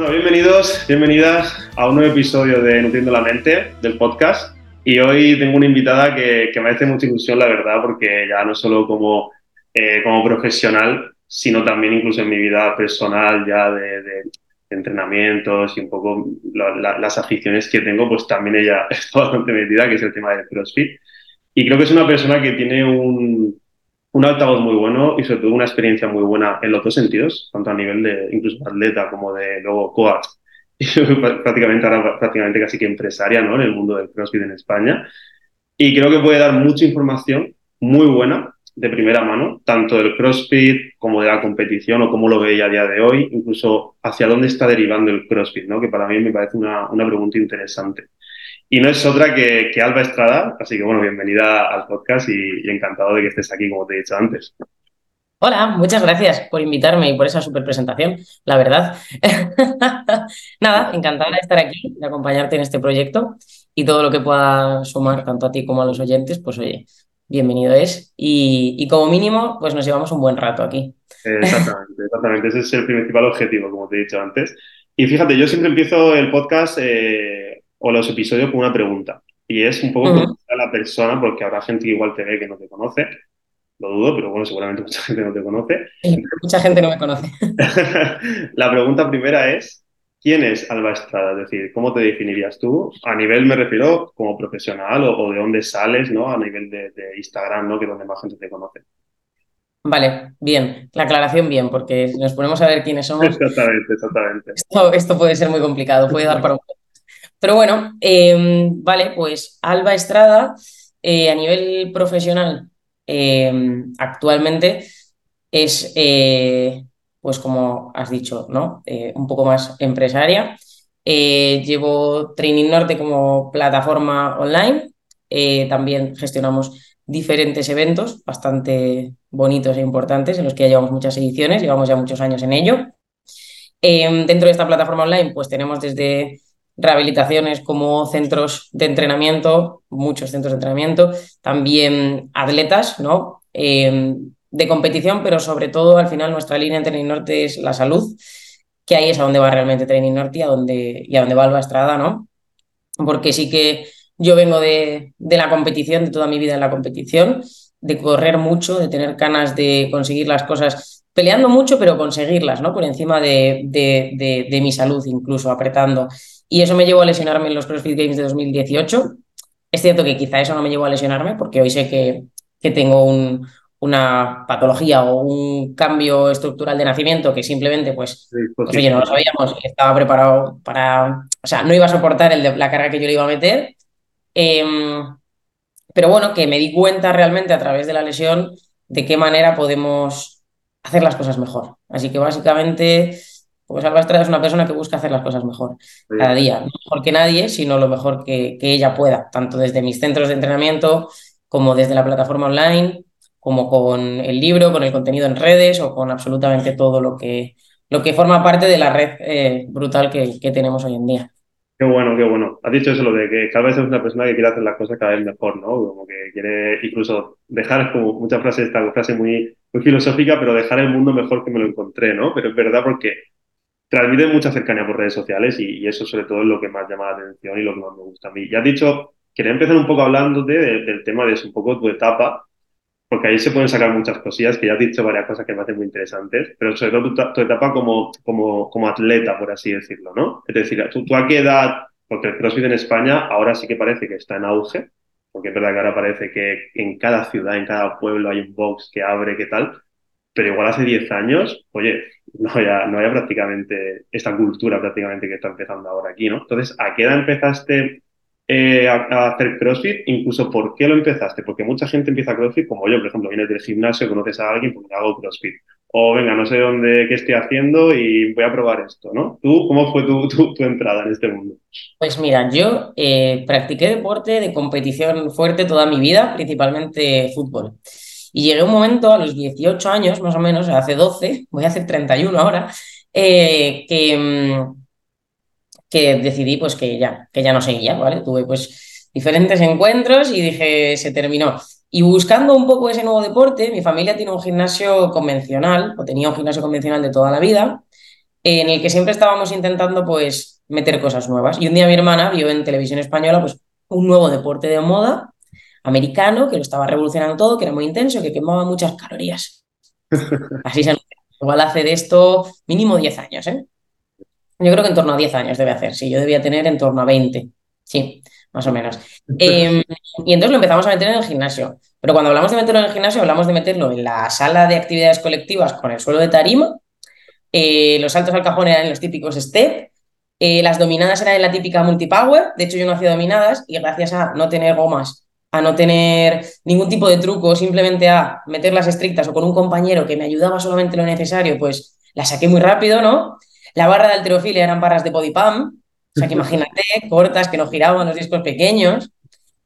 Bueno, bienvenidos, bienvenidas a un nuevo episodio de Nutriendo la Mente del podcast. Y hoy tengo una invitada que, me hace mucha ilusión, la verdad, porque ya no solo como, eh, como profesional, sino también incluso en mi vida personal, ya de, entrenamientos y un poco las aficiones que tengo, pues también ella está bastante metida, que es el tema del CrossFit. Y creo que es una persona que tiene un, un altavoz muy bueno y sobre todo una experiencia muy buena en los dos sentidos, tanto a nivel de incluso atleta como de luego coach y prácticamente ahora prácticamente casi que empresaria ¿no? en el mundo del CrossFit en España. Y creo que puede dar mucha información muy buena de primera mano, tanto del CrossFit como de la competición o cómo lo veía a día de hoy, incluso hacia dónde está derivando el CrossFit, ¿no? que para mí me parece una, una pregunta interesante. Y no es otra que, Alba Estrada, así que bueno, bienvenida al podcast y, encantado de que estés aquí, como te he dicho antes. Hola, muchas gracias por invitarme y por esa super presentación, la verdad. Nada, encantada de estar aquí, de acompañarte en este proyecto y todo lo que pueda sumar tanto a ti como a los oyentes, pues oye, bienvenido es. Y, como mínimo, pues nos llevamos un buen rato aquí. Exactamente, exactamente. Ese es el principal objetivo, como te he dicho antes. Y fíjate, yo siempre empiezo el podcast eh, o los episodios con una pregunta. Y es un poco a la persona, porque habrá gente que igual te ve que no te conoce. Lo dudo, pero bueno, seguramente mucha gente no te conoce. mucha gente no me conoce. la pregunta primera es, ¿quién es Alba Estrada? Es decir, ¿cómo te definirías tú? A nivel, me refiero, como profesional o, de dónde sales, ¿no? A nivel de, Instagram, ¿no? Que es donde más gente te conoce. Vale, bien, la aclaración bien, porque si nos ponemos a ver quiénes somos. Exactamente, exactamente. Esto, esto puede ser muy complicado, puede dar para un pero bueno, em, vale, pues Alba Estrada, eh, a nivel profesional, em, actualmente es, eh, pues como has dicho, ¿no? Eh, un poco más empresaria. llevo Training Norte como plataforma online. también gestionamos diferentes eventos bastante bonitos e importantes en los que ya llevamos muchas ediciones, llevamos ya muchos años en ello. Em, dentro de esta plataforma online, pues tenemos desde rehabilitaciones como centros de entrenamiento, muchos centros de entrenamiento, también atletas, ¿no? Em, de competición, pero sobre todo al final nuestra línea en Training Norte es la salud, que ahí es a donde va realmente Training Norte y a donde, y a donde va Alba Estrada, ¿no? Porque sí que yo vengo de, de la competición, de toda mi vida en la competición, de correr mucho, de tener ganas de conseguir las cosas, peleando mucho, pero conseguirlas, ¿no? Por encima de, de, de mi salud, incluso apretando. Y eso me llevó a lesionarme en los CrossFit Games de 2018. Es cierto que quizá eso no me llevó a lesionarme porque hoy sé que, que tengo un, una patología o un cambio estructural de nacimiento que simplemente, pues, pues, pues oye, no lo sabíamos, estaba preparado para, o sea, no iba a soportar el de, la carga que yo le iba a meter. Em, pero bueno, que me di cuenta realmente a través de la lesión de qué manera podemos hacer las cosas mejor. Así que básicamente porque Salva Estrada es una persona que busca hacer las cosas mejor cada día. No mejor que nadie, sino lo mejor que, ella pueda, tanto desde mis centros de entrenamiento como desde la plataforma online, como con el libro, con el contenido en redes o con absolutamente todo lo que, lo que forma parte de la red eh, brutal que, que, tenemos hoy en día. Qué bueno, qué bueno. Has dicho eso, lo de que cada vez es una persona que quiere hacer las cosas cada vez mejor, ¿no? Como que quiere incluso dejar, como muchas frases, esta frase muy, muy filosófica, pero dejar el mundo mejor que me lo encontré, ¿no? Pero es verdad porque transmite mucha cercanía por redes sociales y, eso sobre todo es lo que más llama la atención y lo que más me gusta a mí. Ya has dicho, quería empezar un poco hablándote del tema de un poco tu etapa, porque ahí se pueden sacar muchas cosillas, que ya has dicho varias cosas que me hacen muy interesantes, pero sobre todo tu, etapa como, como, como, atleta, por así decirlo, ¿no? Es decir, ¿tú, ¿tú, a qué edad, porque el CrossFit en España ahora sí que parece que está en auge, porque es verdad que ahora parece que en cada ciudad, en cada pueblo hay un box que abre, ¿qué tal? Pero igual hace 10 años, oye, no había, no prácticamente esta cultura prácticamente que está empezando ahora aquí, ¿no? Entonces, ¿a qué edad empezaste eh, a, hacer CrossFit? Incluso, ¿por qué lo empezaste? Porque mucha gente empieza CrossFit, como yo, por ejemplo, vienes del gimnasio, conoces a alguien, porque hago CrossFit. O venga, no sé dónde, qué estoy haciendo y voy a probar esto, ¿no? ¿Tú, cómo fue tu, tu, entrada en este mundo? Pues mira, yo eh, practiqué deporte de competición fuerte toda mi vida, principalmente fútbol. Y llegué un momento, a los 18 años más o menos, hace 12, voy a hacer 31 ahora, eh, que, mm, que decidí pues que ya, que ya no seguía, ¿vale? Tuve pues diferentes encuentros y dije, se terminó. Y buscando un poco ese nuevo deporte, mi familia tiene un gimnasio convencional, o tenía un gimnasio convencional de toda la vida, en el que siempre estábamos intentando pues meter cosas nuevas. Y un día mi hermana vio en televisión española pues un nuevo deporte de moda americano que lo estaba revolucionando todo, que era muy intenso, que quemaba muchas calorías. Así se Igual hacer esto mínimo 10 años, ¿eh? Yo creo que en torno a 10 años debe hacer, sí, yo debía tener en torno a 20, sí, más o menos. Em, y entonces lo empezamos a meter en el gimnasio. Pero cuando hablamos de meterlo en el gimnasio, hablamos de meterlo en la sala de actividades colectivas con el suelo de tarima. Eh, los saltos al cajón eran los típicos step. Eh, las dominadas eran en la típica multipower. De hecho, yo no hacía dominadas y gracias a no tener gomas, a no tener ningún tipo de truco, simplemente a meterlas estrictas o con un compañero que me ayudaba solamente lo necesario, pues la saqué muy rápido, ¿no? La barra de alterofilia eran barras de body pump. O sea que imagínate, cortas, que no giraban los discos pequeños.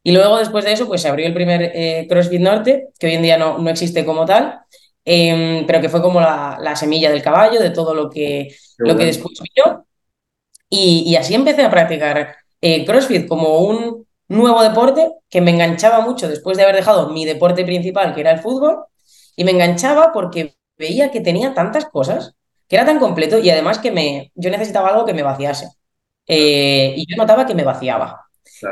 Y luego, después de eso, pues se abrió el primer eh, CrossFit Norte, que hoy en día no, no existe como tal, em, pero que fue como la, la, semilla del caballo, de todo lo que, lo que después vino. Y, y, así empecé a practicar eh, CrossFit como un nuevo deporte que me enganchaba mucho después de haber dejado mi deporte principal, que era el fútbol, y me enganchaba porque veía que tenía tantas cosas, que era tan completo y además que me, yo necesitaba algo que me vaciase. Eh, y yo notaba que me vaciaba.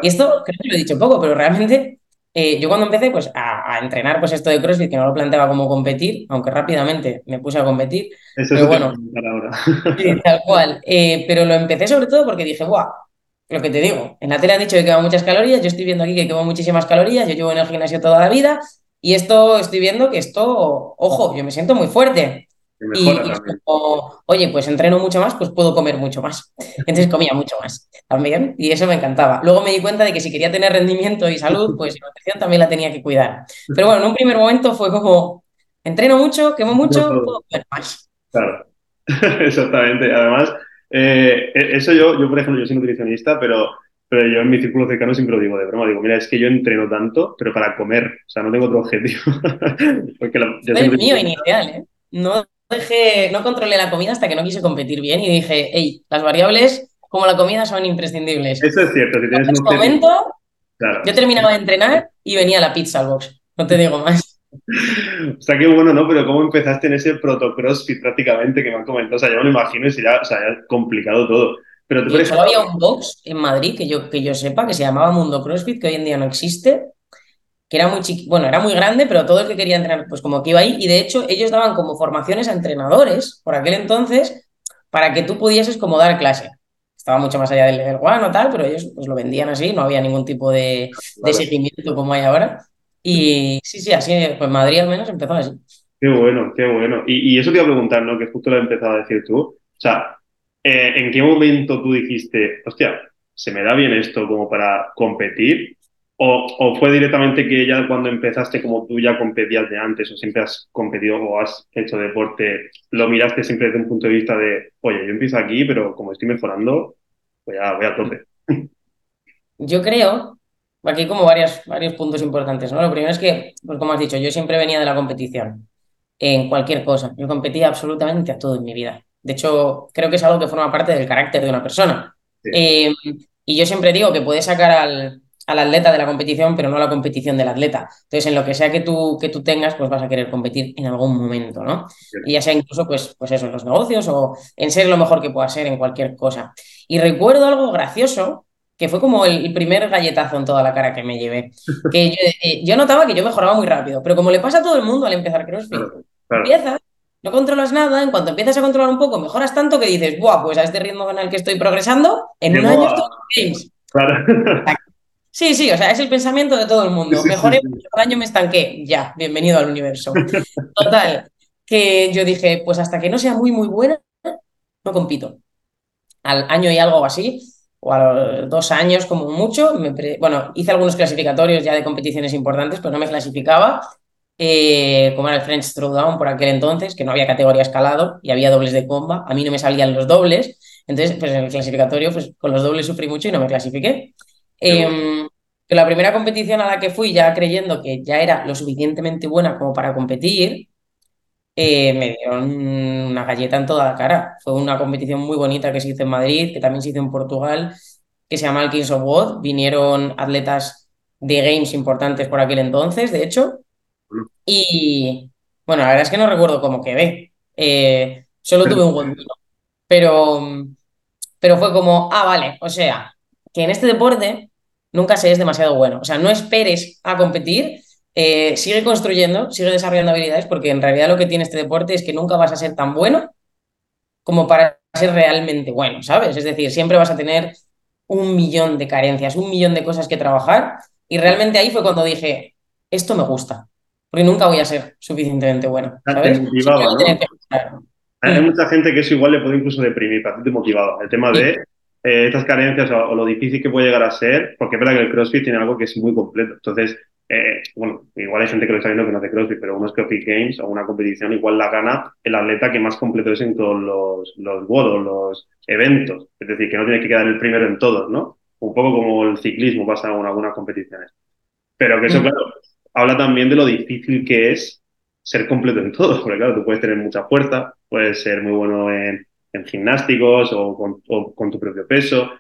Y esto creo que lo he dicho poco, pero realmente eh, yo cuando empecé pues, a, a, entrenar pues, esto de CrossFit, que no lo planteaba como competir, aunque rápidamente me puse a competir. Eso pero es bueno, ahora. sí, tal cual. Eh, pero lo empecé sobre todo porque dije, ¡buah! Lo que te digo, en la tele han dicho que quemo muchas calorías, yo estoy viendo aquí que quemo muchísimas calorías, yo llevo en el gimnasio toda la vida y esto estoy viendo que esto, ojo, yo me siento muy fuerte. Y, y como, oye, pues entreno mucho más, pues puedo comer mucho más. Entonces comía mucho más también y eso me encantaba. Luego me di cuenta de que si quería tener rendimiento y salud, pues la nutrición también la tenía que cuidar. Pero bueno, en un primer momento fue como, entreno mucho, quemo mucho, puedo comer más. Claro, exactamente. Además, eh, eso yo, yo, por ejemplo, yo soy nutricionista, pero, pero yo en mi círculo cercano siempre lo digo de broma. Digo, mira, es que yo entreno tanto, pero para comer. O sea, no tengo otro objetivo. Porque la, yo el mío inicial, ¿eh? No dejé, no controlé la comida hasta que no quise competir bien y dije, hey, las variables como la comida son imprescindibles. Eso es cierto. Si tienes en ese momento, claro. yo terminaba de entrenar y venía la pizza al box. No te digo más. O sea, qué bueno, ¿no? Pero ¿cómo empezaste en ese proto-crossfit prácticamente que me han comentado? O sea, yo me imagino y sería, o sea, complicado todo. Pero tú, y solo había un box en Madrid que yo, que yo sepa que se llamaba Mundo CrossFit, que hoy en día no existe, que era muy chiqui, bueno, era muy grande, pero todo el que quería entrenar, pues como que iba ahí, y de hecho ellos daban como formaciones a entrenadores por aquel entonces para que tú pudieses como dar clase. Estaba mucho más allá del level one o tal, pero ellos pues lo vendían así, no había ningún tipo de, de seguimiento como hay ahora. Y sí, sí, así, pues Madrid al menos empezó así. Qué bueno, qué bueno. Y, y eso te iba a preguntar, ¿no? Que justo lo he empezado a decir tú. O sea, eh, ¿en qué momento tú dijiste, hostia, se me da bien esto como para competir? O, ¿O, fue directamente que ya cuando empezaste, como tú ya competías de antes, o siempre has competido o has hecho deporte, lo miraste siempre desde un punto de vista de, oye, yo empiezo aquí, pero como estoy mejorando, voy a, voy a tope? Yo creo Aquí como varios, varios puntos importantes, ¿no? Lo primero es que, pues como has dicho, yo siempre venía de la competición, en cualquier cosa. Yo competía absolutamente a todo en mi vida. De hecho, creo que es algo que forma parte del carácter de una persona. Sí. Eh, y yo siempre digo que puedes sacar al, al, atleta de la competición, pero no a la competición del atleta. Entonces, en lo que sea que tú, que tú tengas, pues vas a querer competir en algún momento, ¿no? Sí. Y ya sea incluso, pues, pues eso, en los negocios o en ser lo mejor que pueda ser en cualquier cosa. Y recuerdo algo gracioso que fue como el primer galletazo en toda la cara que me llevé. Que yo, eh, yo, notaba que yo mejoraba muy rápido, pero como le pasa a todo el mundo al empezar CrossFit, claro, claro. empiezas, no controlas nada, en cuanto empiezas a controlar un poco, mejoras tanto que dices, ¡buah! Pues a este ritmo en el que estoy progresando, en un año estoy games. Claro. Sí, sí, o sea, es el pensamiento de todo el mundo. Sí, Mejoré, sí. un año me estanqué, ya, bienvenido al universo. Total, que yo dije, pues hasta que no sea muy, muy buena, no compito. Al año y algo así, o a los dos años como mucho. Me bueno, hice algunos clasificatorios ya de competiciones importantes, pero no me clasificaba. Eh, como era el French Throwdown por aquel entonces, que no había categoría escalado y había dobles de comba. A mí no me salían los dobles. Entonces, pues en el clasificatorio, pues con los dobles sufrí mucho y no me clasifiqué. Eh, la primera competición a la que fui, ya creyendo que ya era lo suficientemente buena como para competir, eh, me dieron una galleta en toda la cara. Fue una competición muy bonita que se hizo en Madrid, que también se hizo en Portugal, que se llama el Kings of Wood. Vinieron atletas de games importantes por aquel entonces, de hecho. Y bueno, la verdad es que no recuerdo cómo quedé. Eh, solo tuve un buen vino. Pero, pero fue como, ah, vale, o sea, que en este deporte nunca se es demasiado bueno. O sea, no esperes a competir, eh, sigue construyendo, sigue desarrollando habilidades, porque en realidad lo que tiene este deporte es que nunca vas a ser tan bueno como para ser realmente bueno, ¿sabes? Es decir, siempre vas a tener un millón de carencias, un millón de cosas que trabajar. Y realmente ahí fue cuando dije, esto me gusta, porque nunca voy a ser suficientemente bueno. ¿sabes? Hay mucha gente que eso igual le puede incluso deprimir, bastante motivado. El tema de eh, estas carencias o, lo difícil que puede llegar a ser, porque es verdad que el CrossFit tiene algo que es muy completo. Entonces, eh, bueno, igual hay gente que lo está viendo que no hace CrossFit, pero unos CrossFit Games o una competición igual la gana el atleta que más completo es en todos los, los los eventos. Es decir, que no tiene que quedar el primero en todos, ¿no? Un poco como el ciclismo pasa en algunas competiciones. Pero que eso, claro, habla también de lo difícil que es ser completo en todo, porque claro, tú puedes tener mucha fuerza, puedes ser muy bueno en, gimnásticos o con, tu propio peso,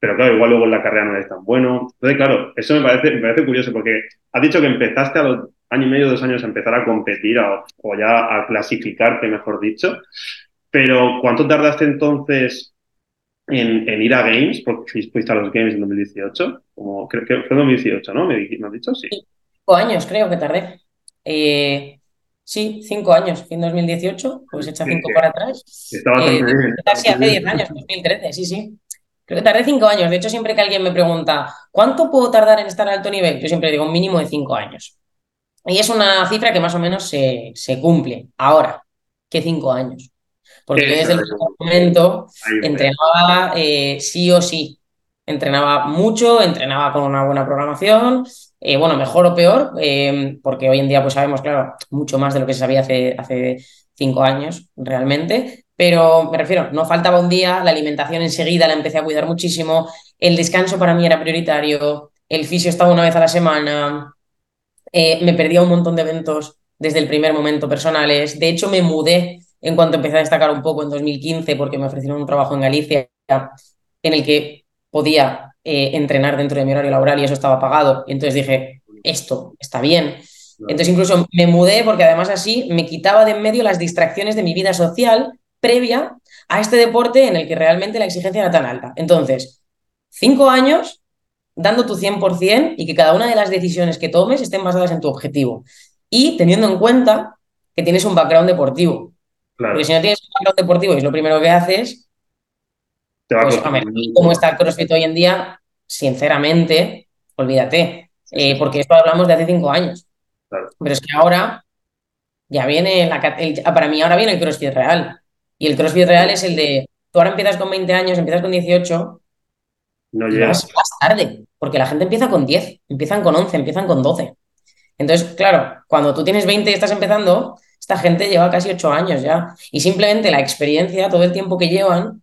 pero claro, igual luego en la carrera no eres tan bueno. Entonces, claro, eso me parece, me parece curioso porque has dicho que empezaste a los año y medio, dos años a empezar a competir o ya a clasificarte, mejor dicho, pero ¿cuánto tardaste entonces en, ir a Games? Porque fuiste a los Games en 2018, como, creo que fue 2018, ¿no? ¿Me, has dicho? Sí. Cinco años creo que tardé. Eh, Sí, cinco años, fin 2018, pues echa cinco para atrás. Está bastante eh, bien. Casi hace diez años, 2013, sí, sí. Creo que tardé cinco años. De hecho, siempre que alguien me pregunta, ¿cuánto puedo tardar en estar a alto nivel? Yo siempre digo un mínimo de cinco años. Y es una cifra que más o menos se, cumple ahora, que cinco años. Porque yo desde el momento entrenaba eh, sí o sí. Entrenaba mucho, entrenaba con una buena programación, eh, bueno, mejor o peor, eh, porque hoy en día pues sabemos, claro, mucho más de lo que se sabía hace, hace cinco años realmente, pero me refiero, no faltaba un día, la alimentación enseguida la empecé a cuidar muchísimo, el descanso para mí era prioritario, el fisio estaba una vez a la semana, eh, me perdía un montón de eventos desde el primer momento personales, de hecho me mudé en cuanto empecé a destacar un poco en 2015 porque me ofrecieron un trabajo en Galicia en el que podía eh, entrenar dentro de mi horario laboral y eso estaba pagado. Y entonces dije, esto está bien. Entonces incluso me mudé porque además así me quitaba de en medio las distracciones de mi vida social previa a este deporte en el que realmente la exigencia era tan alta. Entonces, cinco años dando tu 100% y que cada una de las decisiones que tomes estén basadas en tu objetivo. Y teniendo en cuenta que tienes un background deportivo. Porque si no tienes un background deportivo y es lo primero que haces, pues, como está CrossFit hoy en día, sinceramente, olvídate, eh, porque esto hablamos de hace cinco años. Pero es que ahora ya viene, la, para mí ahora viene el CrossFit real. Y el CrossFit real es el de, tú ahora empiezas con 20 años, empiezas con 18, no llegas. más tarde, porque la gente empieza con 10, empiezan con 11, empiezan con 12. Entonces, claro, cuando tú tienes 20 y estás empezando, esta gente lleva casi 8 años ya. Y simplemente la experiencia, todo el tiempo que llevan,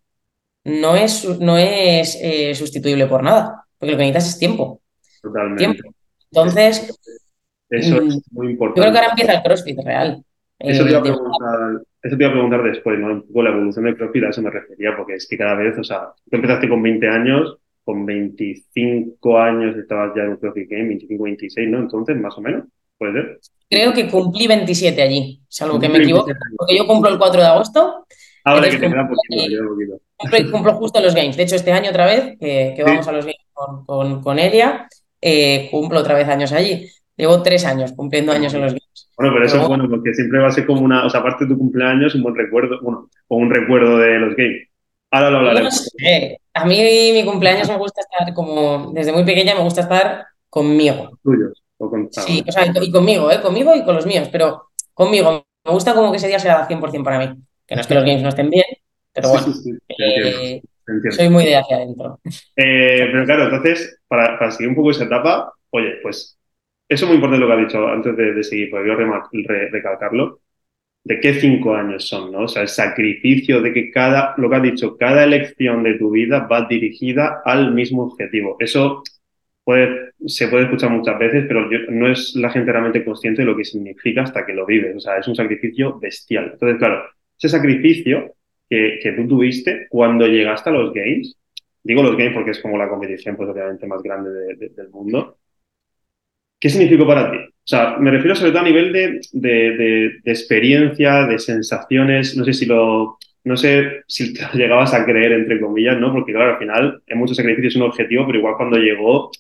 no es, no es eh, sustituible por nada, porque lo que necesitas es tiempo. Totalmente. Entonces, eso es mm, muy importante. Yo creo que ahora empieza el CrossFit real. Eso te, iba a preguntar, eso te iba a preguntar después, ¿no? Un poco la evolución del CrossFit, a eso me refería, porque es que cada vez, o sea, tú empezaste con 20 años, con 25 años estabas ya en un CrossFit Game, 25, 26, ¿no? Entonces, más o menos, ¿puede ser? Creo que cumplí 27 allí, salvo que me equivoque, porque yo cumplo el 4 de agosto. Ahora que te queda poquito, Cumplo, justo los games. De hecho, este año otra vez, que, vamos a los games con, con, Elia, eh, cumplo otra vez años allí. Llevo tres años cumpliendo años en los games. Bueno, pero eso es bueno, porque siempre va a ser como una, o sea, aparte de tu cumpleaños, un buen recuerdo, bueno, o un recuerdo de los games. Ahora lo hablaremos. A mí mi cumpleaños me gusta estar como, desde muy pequeña me gusta estar conmigo. Tuyos, o con Sí, o sea, y conmigo, ¿eh? Conmigo y con los míos, pero conmigo. Me gusta como que ese día sea 100% para mí. Que no es que los games no estén bien, pero bueno, eh, soy muy de hacia adentro. Eh, pero claro, entonces, para, seguir un poco esa etapa, oye, pues eso es muy importante lo que ha dicho antes de, seguir, porque yo recalcarlo, de qué cinco años son, ¿no? O sea, el sacrificio de que cada, lo que ha dicho, cada elección de tu vida va dirigida al mismo objetivo. Eso puede, se puede escuchar muchas veces, pero no es la gente realmente consciente de lo que significa hasta que lo vives. O sea, es un sacrificio bestial. Entonces, claro, ese sacrificio que, tú tuviste cuando llegaste a los Games, digo los Games porque es como la competición pues obviamente más grande del mundo, ¿qué significó para ti? O sea, me refiero sobre todo a nivel de, experiencia, de sensaciones, no sé si lo, no sé si te llegabas a creer, entre comillas, ¿no? Porque claro, al final en muchos sacrificios es un objetivo, pero igual cuando llegó,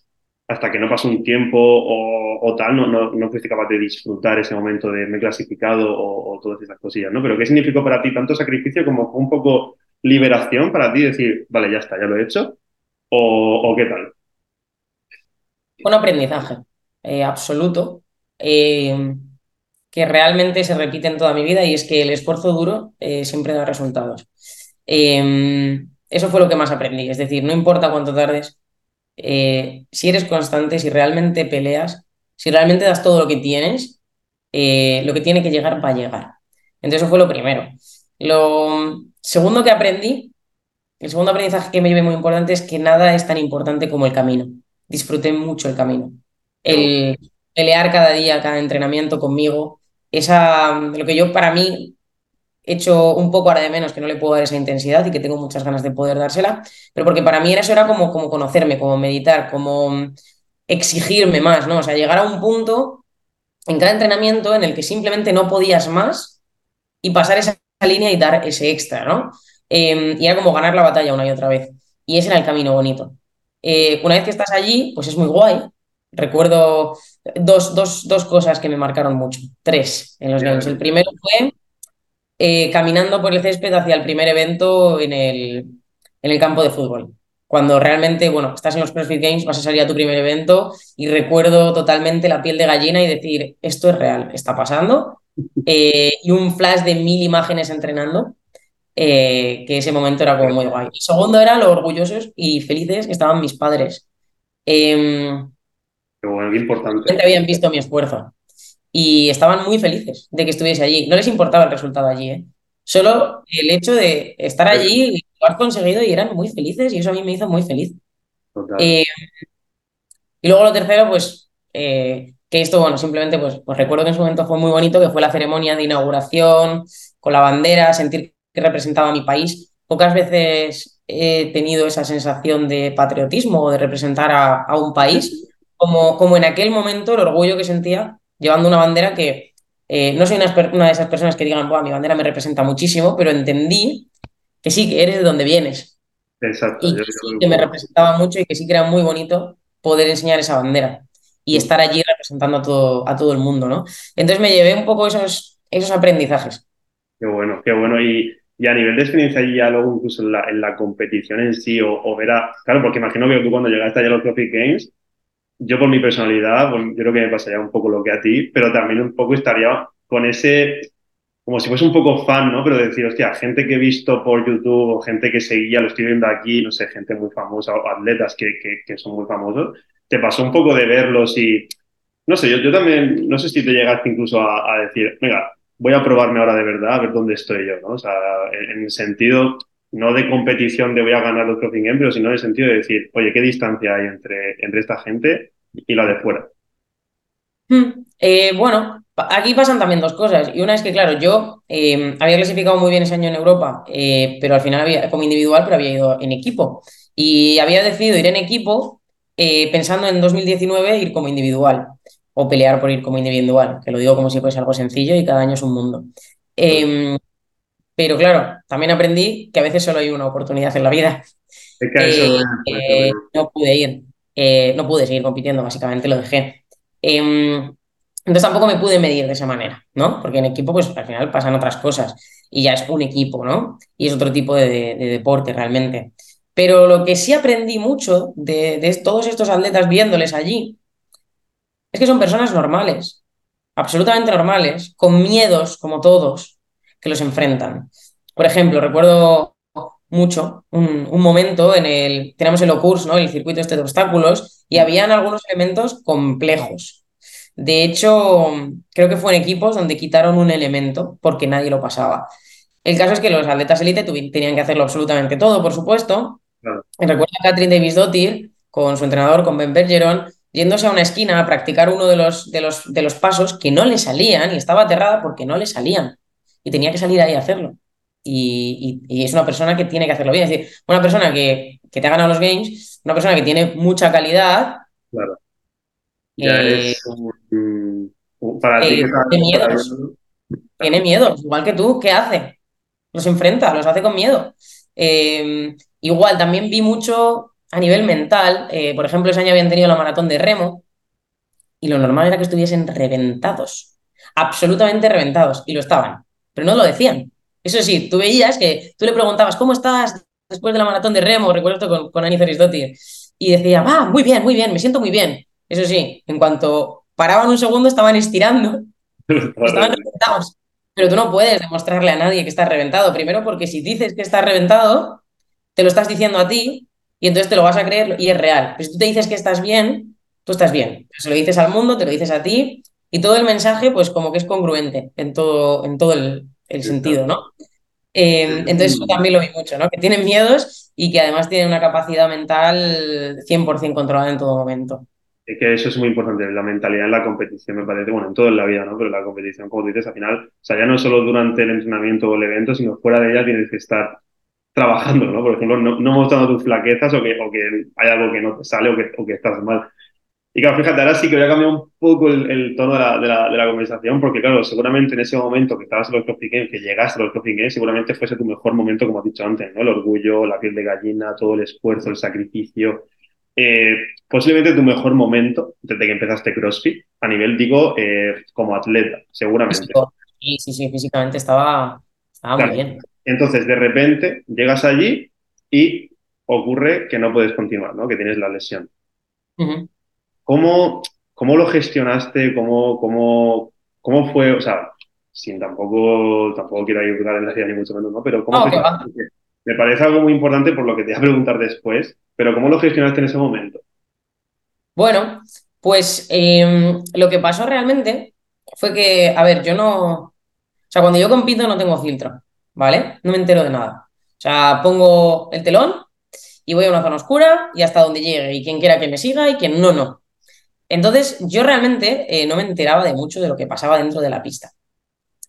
hasta que no pasó un tiempo o, tal, no, no, no, fuiste capaz de disfrutar ese momento de me he clasificado o, todas esas cosillas, ¿no? Pero ¿qué significó para ti tanto sacrificio como un poco liberación para ti decir, vale, ya está, ya lo he hecho? ¿O, qué tal? Un aprendizaje eh, absoluto. Eh, que realmente se repite en toda mi vida y es que el esfuerzo duro eh, siempre da resultados. Em, eso fue lo que más aprendí, es decir, no importa cuánto tardes, si eres constante, si realmente peleas, si realmente das todo lo que tienes, lo que tiene que llegar va a llegar. Entonces eso fue lo primero. Lo segundo que aprendí, el segundo aprendizaje que me llevé muy importante es que nada es tan importante como el camino. Disfruté mucho el camino. El pelear cada día, cada entrenamiento conmigo, esa, lo que yo para mí he hecho un poco ahora de menos que no le puedo dar esa intensidad y que tengo muchas ganas de poder dársela, pero porque para mí eso era como, como conocerme, como meditar, como exigirme más, ¿no? O sea, llegar a un punto en cada entrenamiento en el que simplemente no podías más y pasar esa línea y dar ese extra, ¿no? Em, y era como ganar la batalla una y otra vez. Y ese era el camino bonito. Eh, una vez que estás allí, pues es muy guay, Recuerdo dos, dos, cosas que me marcaron mucho, tres en los games. El primero fue eh, caminando por el césped hacia el primer evento en el, en el campo de fútbol. Cuando realmente, bueno, estás en los CrossFit Games, vas a salir a tu primer evento y recuerdo totalmente la piel de gallina y decir, esto es real, está pasando. Eh, y un flash de mil imágenes entrenando, eh, que ese momento era como muy guay. El segundo era lo orgullosos y felices que estaban mis padres. Em, Qué bueno, qué importante. habían visto mi esfuerzo y estaban muy felices de que estuviese allí. No les importaba el resultado allí, ¿eh? Solo el hecho de estar allí y lo has conseguido y eran muy felices y eso a mí me hizo muy feliz. Eh, y luego lo tercero, pues, eh, que esto, bueno, simplemente, pues, pues recuerdo que en su momento fue muy bonito, que fue la ceremonia de inauguración con la bandera, sentir que representaba a mi país. Pocas veces he tenido esa sensación de patriotismo o de representar a un país como, como en aquel momento el orgullo que sentía llevando una bandera que eh, no soy una, de esas personas que digan, mi bandera me representa muchísimo, pero entendí que sí, que eres de donde vienes. Exacto. Y que, sí, que me representaba mucho y que sí que era muy bonito poder enseñar esa bandera y estar allí representando a todo, a todo el mundo, ¿no? Entonces me llevé un poco esos, esos aprendizajes. Qué bueno, qué bueno. Y, a nivel de experiencia y ya luego incluso en la, en la competición en sí, o, o ver a... Claro, porque imagino que tú cuando llegaste allá a los Trophy Games, yo por mi personalidad, pues, yo creo que me pasaría un poco lo que a ti, pero también un poco estaría con ese, como si fuese un poco fan, ¿no? Pero decir, hostia, gente que he visto por YouTube o gente que seguía, lo estoy viendo aquí, no sé, gente muy famosa o atletas que, que, son muy famosos, te pasó un poco de verlos y, no sé, yo, yo también, no sé si te llegaste incluso a, decir, venga, voy a probarme ahora de verdad, a ver dónde estoy yo, ¿no? O sea, en, el sentido no de competición de voy a ganar los Crossing Game, pero sino en el sentido de decir, oye, ¿qué distancia hay entre, entre esta gente y la de fuera? Hmm, eh, bueno, aquí pasan también dos cosas. Y una es que, claro, yo eh, había clasificado muy bien ese año en Europa, eh, pero al final había, como individual, pero había ido en equipo. Y había decidido ir en equipo pensando en 2019 ir como individual o pelear por ir como individual, que lo digo como si fuese algo sencillo y cada año es un mundo. Em, pero claro, también aprendí que a veces solo hay una oportunidad en la vida. Eh, eh, no pude ir, eh, no pude seguir compitiendo, básicamente lo dejé. Em, entonces tampoco me pude medir de esa manera, ¿no? Porque en equipo, pues al final pasan otras cosas y ya es un equipo, ¿no? Y es otro tipo de, deporte realmente. Pero lo que sí aprendí mucho de, de todos estos atletas viéndoles allí es que son personas normales, absolutamente normales, con miedos como todos, que los enfrentan. Por ejemplo, recuerdo mucho un, momento en el, tenemos el OCURS, ¿no? el circuito este de obstáculos, y habían algunos elementos complejos. De hecho, creo que fue en equipos donde quitaron un elemento porque nadie lo pasaba. El caso es que los atletas élite tenían que hacerlo absolutamente todo, por supuesto. Recuerdo a Catherine Davis Dottir con su entrenador, con Ben Bergeron, yéndose a una esquina a practicar uno de los, de los, de los pasos que no le salían y estaba aterrada porque no le salían y tenía que salir ahí a hacerlo. Y, es una persona que tiene que hacerlo bien. Es decir, una persona que, te ha ganado los games, una persona que tiene mucha calidad. Claro. Eh, para ti eh, tiene miedos. Tiene miedos, igual que tú, ¿qué hace? los enfrenta, los hace con miedo. Eh, igual, también vi mucho a nivel mental, eh, por ejemplo, ese año habían tenido la maratón de remo y lo normal era que estuviesen reventados, absolutamente reventados, y lo estaban, pero no lo decían. Eso sí, tú veías que tú le preguntabas, ¿cómo estás después de la maratón de remo? Recuerdo esto con, con Ani y decía, ah, muy bien, muy bien, me siento muy bien. Eso sí, en cuanto paraban un segundo estaban estirando, estaban reventados. Pero tú no puedes demostrarle a nadie que estás reventado. Primero porque si dices que estás reventado, te lo estás diciendo a ti y entonces te lo vas a creer y es real. Pero si tú te dices que estás bien, tú estás bien. Se lo dices al mundo, te lo dices a ti y todo el mensaje pues como que es congruente en todo, en todo el, sentido, ¿no? Eh, entonces eso también lo vi mucho, ¿no? Que tienen miedos y que además tienen una capacidad mental 100% controlada en todo momento que eso es muy importante, la mentalidad en la competición me parece, bueno, en todo en la vida, ¿no? Pero la competición, como dices, al final, o sea, ya no solo durante el entrenamiento o el evento, sino fuera de ella tienes que estar trabajando, ¿no? Por ejemplo, no, no mostrando tus flaquezas o que, o que hay algo que no te sale o que, o que estás mal. Y claro, fíjate, ahora sí que voy a cambiar un poco el, tono de la, de, la, de la, conversación, porque claro, seguramente en ese momento que estabas en los CrossFit Games, que llegaste a los CrossFit Games, seguramente fuese tu mejor momento, como has dicho antes, ¿no? El orgullo, la piel de gallina, todo el esfuerzo, el sacrificio, eh, posiblemente tu mejor momento desde que empezaste CrossFit, a nivel, digo, eh, como atleta, seguramente. Sí, sí, sí, físicamente estaba, muy bien. Entonces, de repente, llegas allí y ocurre que no puedes continuar, ¿no? Que tienes la lesión. ¿Cómo, ¿Cómo, lo gestionaste? ¿Cómo, cómo, ¿Cómo fue? O sea, sin tampoco, tampoco quiero ayudar en la ni mucho menos, ¿no? Pero ¿cómo me parece algo muy importante por lo que te voy a preguntar después, pero ¿cómo lo gestionaste en ese momento? Bueno, pues em, lo que pasó realmente fue que, a ver, yo no, o sea, cuando yo compito no tengo filtro, ¿vale? No me entero de nada. O sea, pongo el telón y voy a una zona oscura y hasta donde llegue y quien quiera que me siga y quien no, no. Entonces, yo realmente eh, no me enteraba de mucho de lo que pasaba dentro de la pista.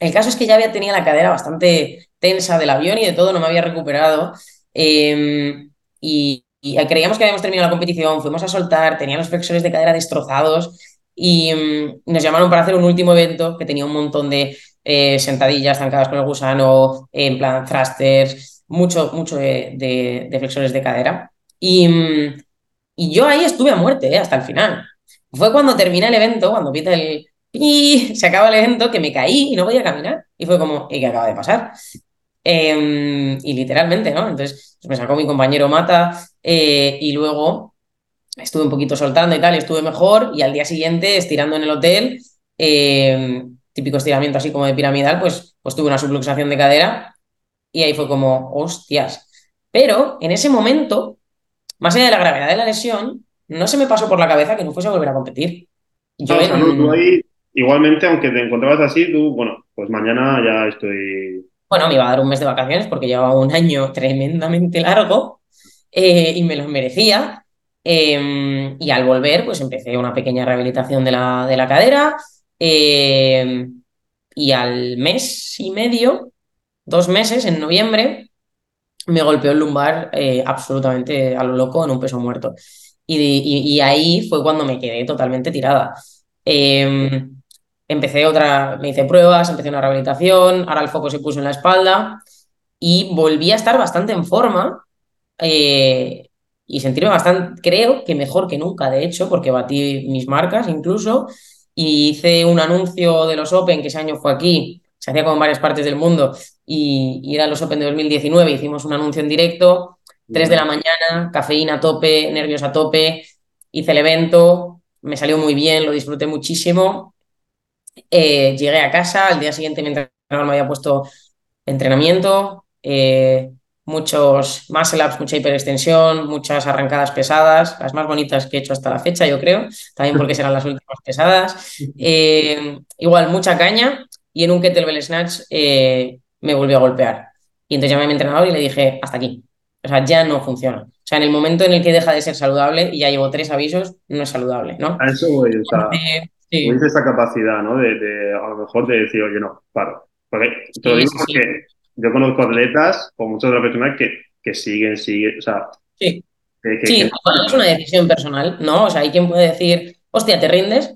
El caso es que ya había tenido la cadera bastante tensa del avión y de todo, no me había recuperado. Em, y, creíamos que habíamos terminado la competición, fuimos a soltar, tenía los flexores de cadera destrozados y mm, nos llamaron para hacer un último evento que tenía un montón de eh, sentadillas zancadas con el gusano, en plan thrusters, mucho, mucho de, flexores de cadera. Y, mm, y, yo ahí estuve a muerte eh, hasta el final. Fue cuando termina el evento, cuando pita el, y se acaba el evento que me caí y no podía caminar. Y fue como, ¿y qué acaba de pasar? Em, y literalmente, ¿no? Entonces me sacó mi compañero Mata eh, y luego estuve un poquito soltando y tal, estuve mejor. Y al día siguiente, estirando en el hotel, em, típico estiramiento así como de piramidal, pues, pues tuve una subluxación de cadera y ahí fue como, hostias. Pero en ese momento, más allá de la gravedad de la lesión, no se me pasó por la cabeza que no fuese a volver a competir. Yo Igualmente, aunque te encontrabas así, tú, bueno, pues mañana ya estoy. Bueno, me iba a dar un mes de vacaciones porque llevaba un año tremendamente largo eh, y me lo merecía. Em, y al volver, pues empecé una pequeña rehabilitación de la, de la cadera. Em, y al mes y medio, dos meses, en noviembre, me golpeó el lumbar eh, absolutamente a lo loco en un peso muerto. Y, ahí fue cuando me quedé totalmente tirada. Em, empecé otra, me hice pruebas, empecé una rehabilitación, ahora el foco se puso en la espalda y volví a estar bastante en forma eh, y sentirme bastante, creo que mejor que nunca, de hecho, porque batí mis marcas incluso y hice un anuncio de los Open, que ese año fue aquí, se hacía como en varias partes del mundo y, y eran los Open de 2019, hicimos un anuncio en directo, 3 de la mañana, cafeína a tope, nervios a tope, hice el evento, me salió muy bien, lo disfruté muchísimo eh, llegué a casa, al día siguiente mi entrenador me había puesto entrenamiento, eh, muchos muscle ups, mucha hiperextensión, muchas arrancadas pesadas, las más bonitas que he hecho hasta la fecha, yo creo, también porque serán las últimas pesadas. Eh, igual, mucha caña y en un kettlebell snatch me volvió a golpear. Y entonces llamé a mi entrenador y le dije, hasta aquí. O sea, ya no funciona. O sea, en el momento en el que deja de ser saludable, y ya llevo tres avisos, no es saludable, ¿no? A eso voy, o sea, Sí. esa capacidad, ¿no? De, a lo mejor de decir, oye, no, paro. Porque, te lo digo porque yo conozco atletas o muchas otras personas que, que siguen, siguen, o sea... Sí, sí es una decisión personal, ¿no? O sea, hay quien puede decir, hostia, te rindes,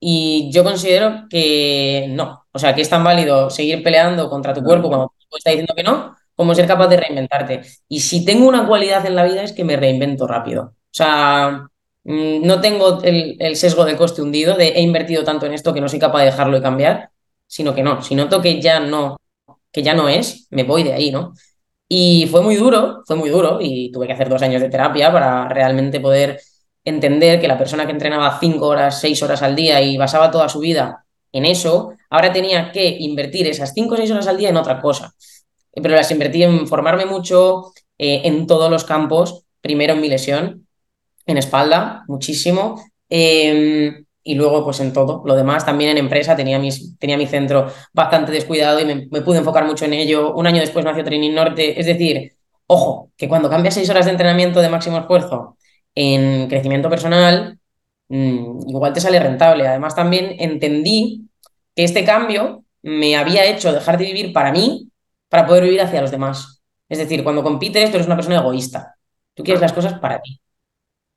y yo considero que no. O sea, que es tan válido seguir peleando contra tu cuerpo cuando tu está diciendo que no, como ser capaz de reinventarte. Y si tengo una cualidad en la vida es que me reinvento rápido. O sea, mm, no tengo el, sesgo de coste hundido de he invertido tanto en esto que no soy capaz de dejarlo y cambiar, sino que no, si noto que ya no, que ya no es, me voy de ahí, ¿no? Y fue muy duro, fue muy duro y tuve que hacer dos años de terapia para realmente poder entender que la persona que entrenaba cinco horas, seis horas al día y basaba toda su vida en eso, ahora tenía que invertir esas cinco o seis horas al día en otra cosa. Pero las invertí en formarme mucho eh, en todos los campos, primero en mi lesión, en espalda, muchísimo, eh, y luego pues en todo. Lo demás también en empresa tenía, mis, tenía mi centro bastante descuidado y me, pude enfocar mucho en ello. Un año después nació Training Norte. Es decir, ojo, que cuando cambias seis horas de entrenamiento de máximo esfuerzo en crecimiento personal, mmm, igual te sale rentable. Además también entendí que este cambio me había hecho dejar de vivir para mí para poder vivir hacia los demás. Es decir, cuando compites, tú eres una persona egoísta. Tú quieres las cosas para ti.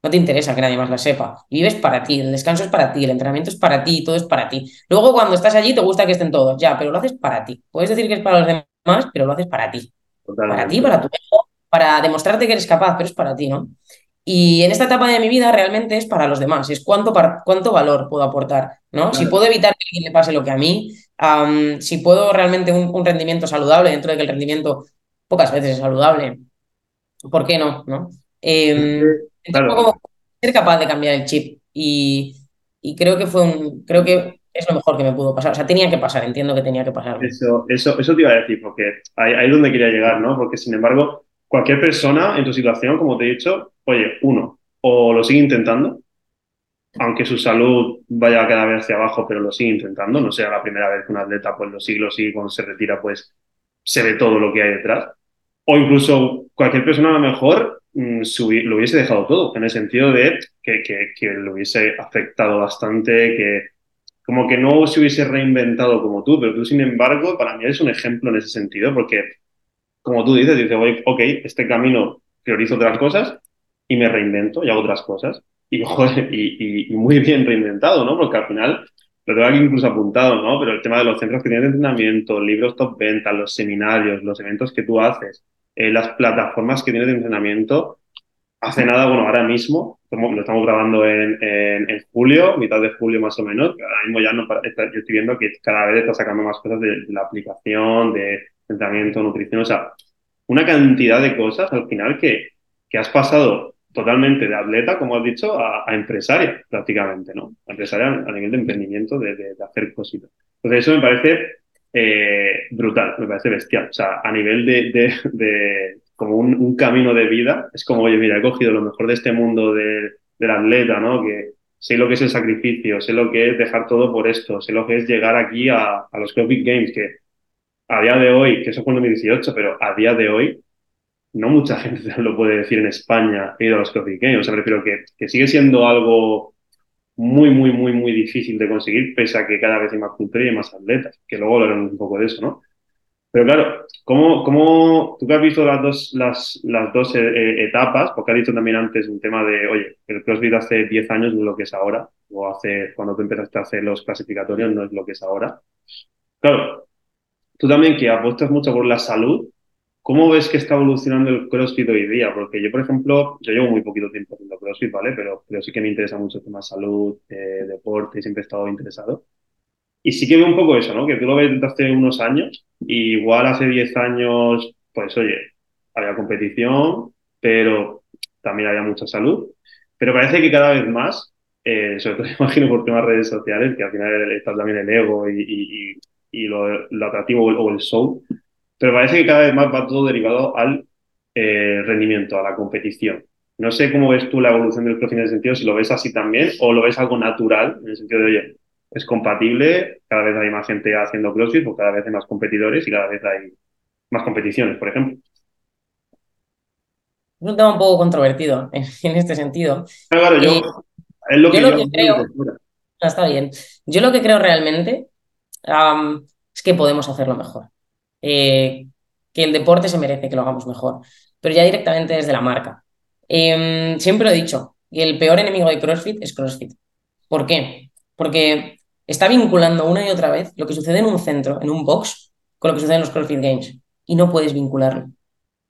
No te interesa que nadie más la sepa. Y vives para ti, el descanso es para ti, el entrenamiento es para ti, todo es para ti. Luego cuando estás allí te gusta que estén todos, ya, pero lo haces para ti. Puedes decir que es para los demás, pero lo haces para ti. Totalmente. Para ti, para tu hijo, para demostrarte que eres capaz, pero es para ti, ¿no? Y en esta etapa de mi vida realmente es para los demás, es cuánto, cuánto valor puedo aportar, ¿no? Claro. Si puedo evitar que a alguien le pase lo que a mí, um, si puedo realmente un, un, rendimiento saludable, dentro de que el rendimiento pocas veces es saludable, ¿por qué no? ¿no? Eh, Claro. Como ser capaz de cambiar el chip y, y, creo que fue un, creo que es lo mejor que me pudo pasar. O sea, tenía que pasar, entiendo que tenía que pasar. Eso, eso, eso te iba a decir, porque ahí, ahí es donde quería llegar, ¿no? Porque sin embargo, cualquier persona en tu situación, como te he dicho, oye, uno, o lo sigue intentando, aunque su salud vaya cada vez hacia abajo, pero lo sigue intentando, no sea la primera vez que un atleta pues lo sigue, lo sigue, cuando se retira pues se ve todo lo que hay detrás. O incluso cualquier persona a lo mejor mm, lo hubiese dejado todo, en el sentido de que, lo hubiese afectado bastante, que como que no se hubiese reinventado como tú, pero tú sin embargo para mí eres un ejemplo en ese sentido, porque como tú dices, dices, ok, este camino priorizo otras cosas y me reinvento y hago otras cosas. Y, joder, y, muy bien reinventado, ¿no? Porque al final, lo tengo aquí incluso apuntado, ¿no? Pero el tema de los centros que tienes de entrenamiento, libros top venta, los seminarios, los eventos que tú haces, eh, las plataformas que tienes de entrenamiento, hace nada, bueno, ahora mismo, lo estamos grabando en, julio, mitad de julio más o menos, ahora mismo ya no, yo estoy viendo que cada vez está sacando más cosas de la aplicación, de entrenamiento, nutrición, o sea, una cantidad de cosas al final que, que has pasado totalmente de atleta, como has dicho, a, a empresaria prácticamente, ¿no? A empresaria a nivel de emprendimiento, de, de, de hacer cositas. Entonces eso me parece eh, brutal, me parece bestial. O sea, a nivel de, de como un, un, camino de vida, es como, oye, mira, he cogido lo mejor de este mundo de, del atleta, ¿no? Que sé lo que es el sacrificio, sé lo que es dejar todo por esto, sé lo que es llegar aquí a, a los CrossFit Games, que a día de hoy, que eso fue en 2018, pero a día de hoy no mucha gente lo puede decir en España, he ido a los CrossFit Games. O sea, prefiero que, que sigue siendo algo muy, muy, muy, muy difícil de conseguir, pese a que cada vez hay más cultura y hay más atletas, que luego hablaremos un poco de eso, ¿no? Pero claro, ¿cómo, cómo tú que has visto las dos, las, las dos eh, etapas, porque has dicho también antes un tema de, oye, el CrossFit hace 10 años no es lo que es ahora, o hace, cuando tú empezaste a hacer los clasificatorios no es lo que es ahora. Claro, tú también que apuestas mucho por la salud, ¿Cómo ves que está evolucionando el CrossFit hoy día? Porque yo, por ejemplo, yo llevo muy poquito tiempo haciendo CrossFit, ¿vale? Pero, pero sí que me interesa mucho el tema salud, eh, deporte, y siempre he estado interesado. Y sí que veo un poco eso, ¿no? Que tú lo ves desde hace unos años, y igual hace 10 años, pues oye, había competición, pero también había mucha salud. Pero parece que cada vez más, eh, sobre todo imagino por temas de redes sociales, que al final está también el ego y, y, y lo, lo, atractivo o el show, pero parece que cada vez más va todo derivado al eh, rendimiento, a la competición. No sé cómo ves tú la evolución del CrossFit en ese sentido, si lo ves así también o lo ves algo natural, en el sentido de, oye, es compatible, cada vez hay más gente haciendo CrossFit, porque cada vez hay más competidores y cada vez hay más competiciones, por ejemplo. Es un tema un poco controvertido en, en este sentido. Claro, claro, yo, Eh, es lo que yo yo, lo que creo- Ah, Está bien. Yo lo que creo realmente es que podemos hacerlo mejor. Eh, que el deporte se merece que lo hagamos mejor, pero ya directamente desde la marca. Em, siempre lo he dicho, que el peor enemigo de CrossFit es CrossFit. ¿Por qué? Porque está vinculando una y otra vez lo que sucede en un centro, en un box, con lo que sucede en los CrossFit Games. y no puedes vincularlo.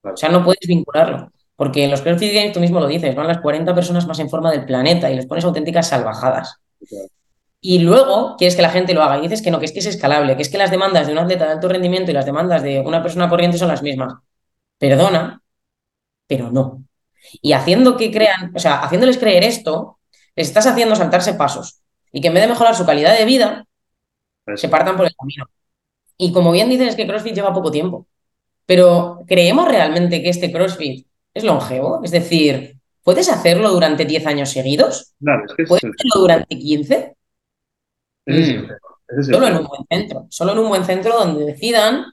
O sea, no puedes vincularlo. Porque en los CrossFit Games, tú mismo lo dices, van las 40 personas más en forma del planeta y les pones auténticas salvajadas. Y luego quieres que la gente lo haga y dices que no, que es que es escalable, que es que las demandas de un atleta de alto rendimiento y las demandas de una persona corriente son las mismas. Perdona, pero no. Y haciendo que crean, o sea, haciéndoles creer esto, les estás haciendo saltarse pasos y que en vez de mejorar su calidad de vida, se partan por el camino. Y como bien dices, es que CrossFit lleva poco tiempo. Pero ¿creemos realmente que este CrossFit es longevo? Es decir, ¿puedes hacerlo durante 10 años seguidos? ¿Puedes hacerlo durante 15? Mm. Solo en un buen centro, solo en un buen centro donde decidan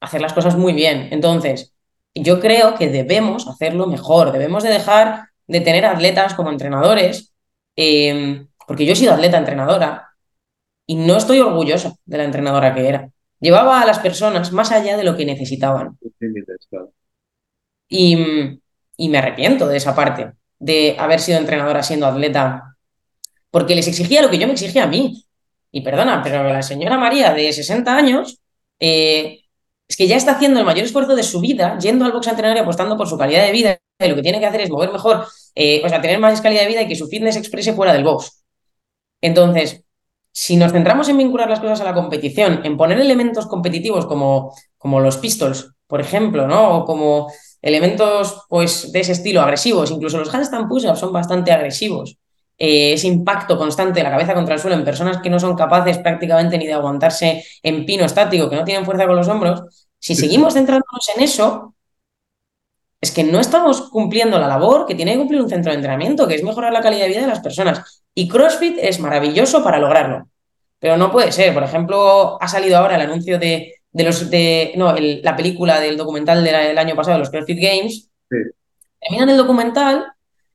hacer las cosas muy bien. Entonces, yo creo que debemos hacerlo mejor, debemos de dejar de tener atletas como entrenadores, em, porque yo he sido atleta entrenadora y no estoy orgullosa de la entrenadora que era. Llevaba a las personas más allá de lo que necesitaban. Y, y me arrepiento de esa parte, de haber sido entrenadora siendo atleta, porque les exigía lo que yo me exigía a mí. Y perdona, pero la señora María de 60 años eh, es que ya está haciendo el mayor esfuerzo de su vida yendo al box entrenar y apostando por su calidad de vida. Y lo que tiene que hacer es mover mejor, eh, o sea, tener más calidad de vida y que su fitness exprese fuera del box. Entonces, si nos centramos en vincular las cosas a la competición, en poner elementos competitivos como, como los pistols, por ejemplo, ¿no? O como elementos pues, de ese estilo agresivos, incluso los handstand push-ups son bastante agresivos. Eh, ese impacto constante de la cabeza contra el suelo en personas que no son capaces prácticamente ni de aguantarse en pino estático, que no tienen fuerza con los hombros, si seguimos centrándonos en eso, es que no estamos cumpliendo la labor que tiene que cumplir un centro de entrenamiento, que es mejorar la calidad de vida de las personas. Y CrossFit es maravilloso para lograrlo. Pero no puede ser. Por ejemplo, ha salido ahora el anuncio de, los de. No, la película del documental del año pasado, de los CrossFit Games. Terminan el documental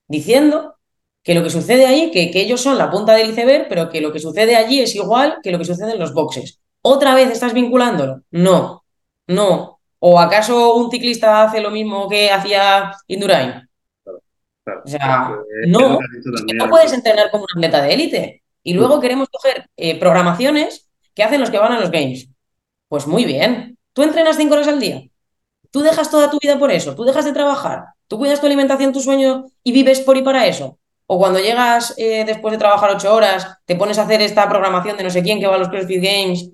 diciendo que lo que sucede ahí, que, que, ellos son la punta del iceberg, pero que lo que sucede allí es igual que lo que sucede en los boxes. ¿Otra vez estás vinculándolo? No, no. ¿O acaso un ciclista hace lo mismo que hacía Indurain? o sea, no, no puedes entrenar como un atleta de élite. Y luego queremos coger eh, programaciones que hacen los que van a los games. Pues muy bien. Tú entrenas cinco horas al día. Tú dejas toda tu vida por eso. Tú dejas de trabajar. Tú cuidas tu alimentación, tu sueño y vives por y para eso. O cuando llegas eh, después de trabajar ocho horas, te pones a hacer esta programación de no sé quién que va a los CrossFit Games.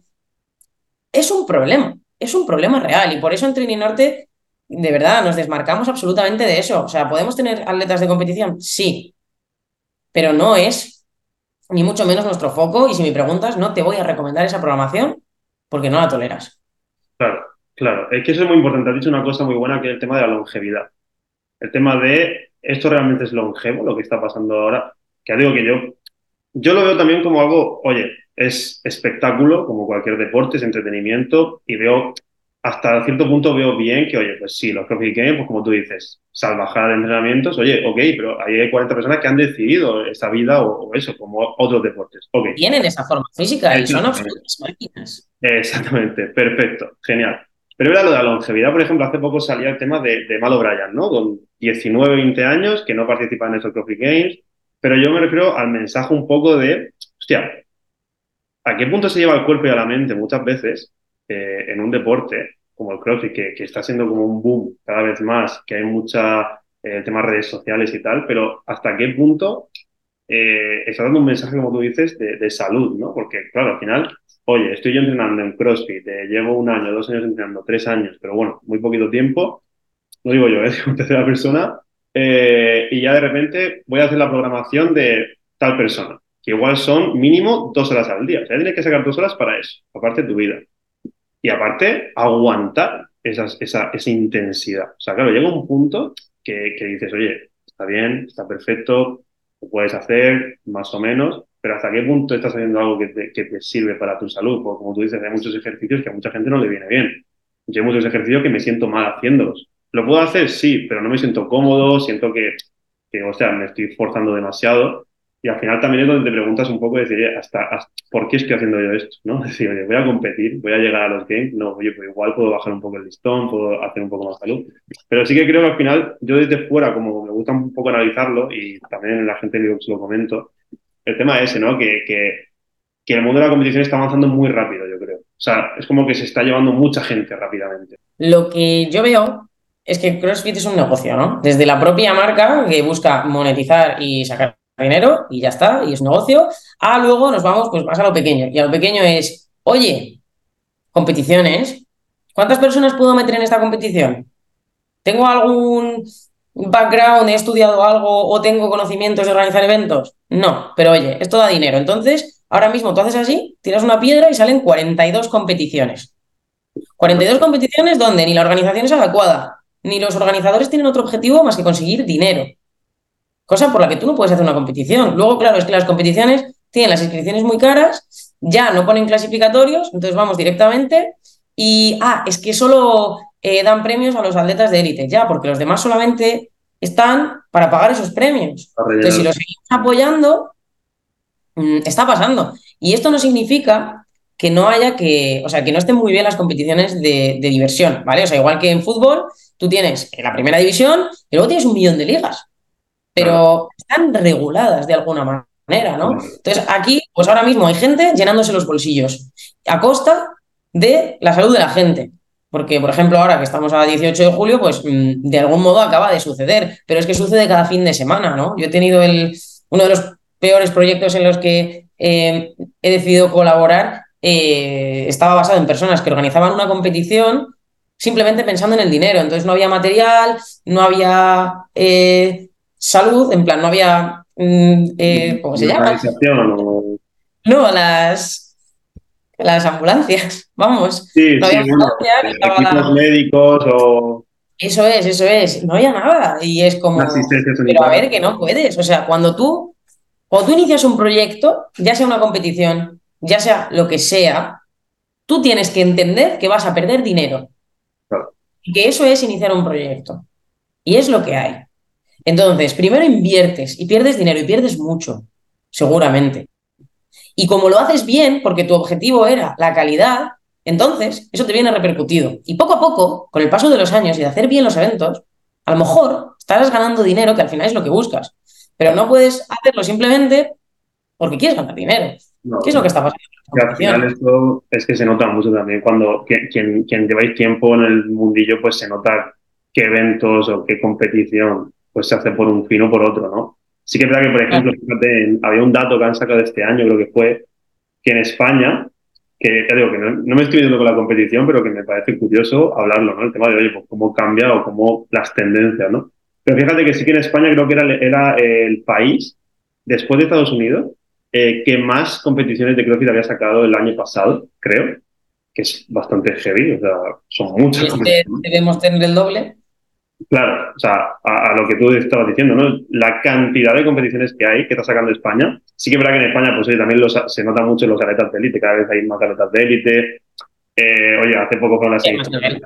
Es un problema, es un problema real. Y por eso en Training Norte, de verdad, nos desmarcamos absolutamente de eso. O sea, ¿podemos tener atletas de competición? Sí. Pero no es ni mucho menos nuestro foco. Y si me preguntas, no te voy a recomendar esa programación porque no la toleras. Claro, claro. Es que eso es muy importante. Has dicho una cosa muy buena que es el tema de la longevidad. El tema de esto realmente es longevo, lo que está pasando ahora. Que digo que yo, yo lo veo también como algo, oye, es espectáculo, como cualquier deporte, es entretenimiento, y veo, hasta cierto punto veo bien que, oye, pues sí, los CrossFit Games, pues como tú dices, salvajada de entrenamientos, oye, ok, pero hay 40 personas que han decidido esa vida o, eso, como otros deportes. Okay. Tienen esa forma física y son absolutas máquinas. Exactamente, perfecto, genial. Pero era lo de la longevidad, por ejemplo, hace poco salía el tema de, de Malo Bryan, ¿no? Con 19, 20 años, que no participa en esos Coffee Games, pero yo me refiero al mensaje un poco de, hostia, ¿a qué punto se lleva el cuerpo y a la mente muchas veces eh, en un deporte como el CrossFit, que, está siendo como un boom cada vez más, que hay mucha eh, temas redes sociales y tal, pero hasta qué punto eh, está dando un mensaje, como tú dices, de, de salud, ¿no? Porque, claro, al final oye, estoy yo entrenando en CrossFit, eh, llevo un año, dos años entrenando, tres años, pero bueno, muy poquito tiempo, no digo yo, es ¿eh? tercera persona, eh, y ya de repente voy a hacer la programación de tal persona, que igual son mínimo dos horas al día. O sea, tienes que sacar dos horas para eso, aparte de tu vida. Y aparte, aguantar esa, esa, intensidad. O sea, claro, llega un punto que, que dices, oye, está bien, está perfecto, puedes hacer más o menos, pero ¿hasta qué punto estás haciendo algo que te, que te sirve para tu salud? Porque como tú dices, hay muchos ejercicios que a mucha gente no le viene bien. Yo hay muchos ejercicios que me siento mal haciéndolos. ¿Lo puedo hacer? Sí, pero no me siento cómodo, siento que, que o sea, me estoy forzando demasiado. Y al final también es donde te preguntas un poco, decir, hasta, ¿por qué estoy haciendo yo esto? ¿no? Es decir, voy a competir, voy a llegar a los games, no, oye, pues igual puedo bajar un poco el listón, puedo hacer un poco más salud. Pero sí que creo que al final, yo desde fuera, como me gusta un poco analizarlo, y también la gente que lo comento, el tema ese, ¿no? Que, que, que, el mundo de la competición está avanzando muy rápido, yo creo. O sea, es como que se está llevando mucha gente rápidamente. Lo que yo veo es que CrossFit es un negocio, ¿no? Desde la propia marca que busca monetizar y sacar dinero y ya está, y es negocio, a luego nos vamos pues más a lo pequeño. Y a lo pequeño es, oye, competiciones, ¿cuántas personas puedo meter en esta competición? ¿Tengo algún background, he estudiado algo o tengo conocimientos de organizar eventos? No, pero oye, esto da dinero. Entonces, ahora mismo tú haces así, tiras una piedra y salen 42 competiciones. 42 competiciones donde ni la organización es adecuada, ni los organizadores tienen otro objetivo más que conseguir dinero. Cosa por la que tú no puedes hacer una competición. Luego, claro, es que las competiciones tienen las inscripciones muy caras, ya no ponen clasificatorios, entonces vamos directamente. Y, ah, es que solo eh, dan premios a los atletas de élite, ya, porque los demás solamente están para pagar esos premios. Entonces, si los seguimos apoyando, mm, está pasando. Y esto no significa que no haya que, o sea, que no estén muy bien las competiciones de, diversión, ¿vale? O sea, igual que en fútbol, tú tienes la primera división y luego tienes un millón de ligas, pero están reguladas de alguna manera, ¿no? Entonces, aquí, pues ahora mismo hay gente llenándose los bolsillos a costa de la salud de la gente. Porque, por ejemplo, ahora que estamos a 18 de julio, pues mm, de algún modo acaba de suceder, pero es que sucede cada fin de semana, ¿no? Yo he tenido el, uno de los peores proyectos en los que eh, he decidido colaborar, eh, estaba basado en personas que organizaban una competición simplemente pensando en el dinero. Entonces no había material, no había eh, salud, en plan, no había. Mm, ¿Cómo se llama? No, las las ambulancias, vamos. Sí, no había equipos médicos o... Eso es, eso es, no había nada. Y es como, pero a ver, que no puedes. O sea, cuando tú, cuando tú inicias un proyecto, ya sea una competición, ya sea lo que sea, tú tienes que entender que vas a perder dinero. Y que eso es iniciar un proyecto. Y es lo que hay. Entonces, primero inviertes y pierdes dinero y pierdes mucho, seguramente. Y como lo haces bien, porque tu objetivo era la calidad, entonces eso te viene repercutido. Y poco a poco, con el paso de los años y de hacer bien los eventos, a lo mejor estarás ganando dinero, que al final es lo que buscas. Pero no puedes hacerlo simplemente porque quieres ganar dinero. ¿Qué es lo que está pasando? al final esto es que se nota mucho también cuando quien, quien lleváis tiempo en el mundillo, pues se nota qué eventos o qué competición pues se hace por un fin o por otro, ¿no? Sí que es verdad que, por ejemplo, había un dato que han sacado este año, creo que fue, que en España, que te digo que no, me estoy viendo con la competición, pero que me parece curioso hablarlo, ¿no? El tema de, oye, pues cómo cambia o cómo las tendencias, ¿no? Pero fíjate que sí que en España creo que era, era el país, después de Estados Unidos, eh, que más competiciones de CrossFit había sacado el año pasado, creo, que es bastante heavy, o sea, son muchas. debemos tener el doble? Claro, o sea, a, lo que tú estabas diciendo, ¿no? La cantidad de competiciones que hay que está sacando España. Sí que es verdad que en España, pues oye, también se nota mucho los atletas de élite, cada vez hay más atletas de élite. Eh, oye, hace poco fue la semifinales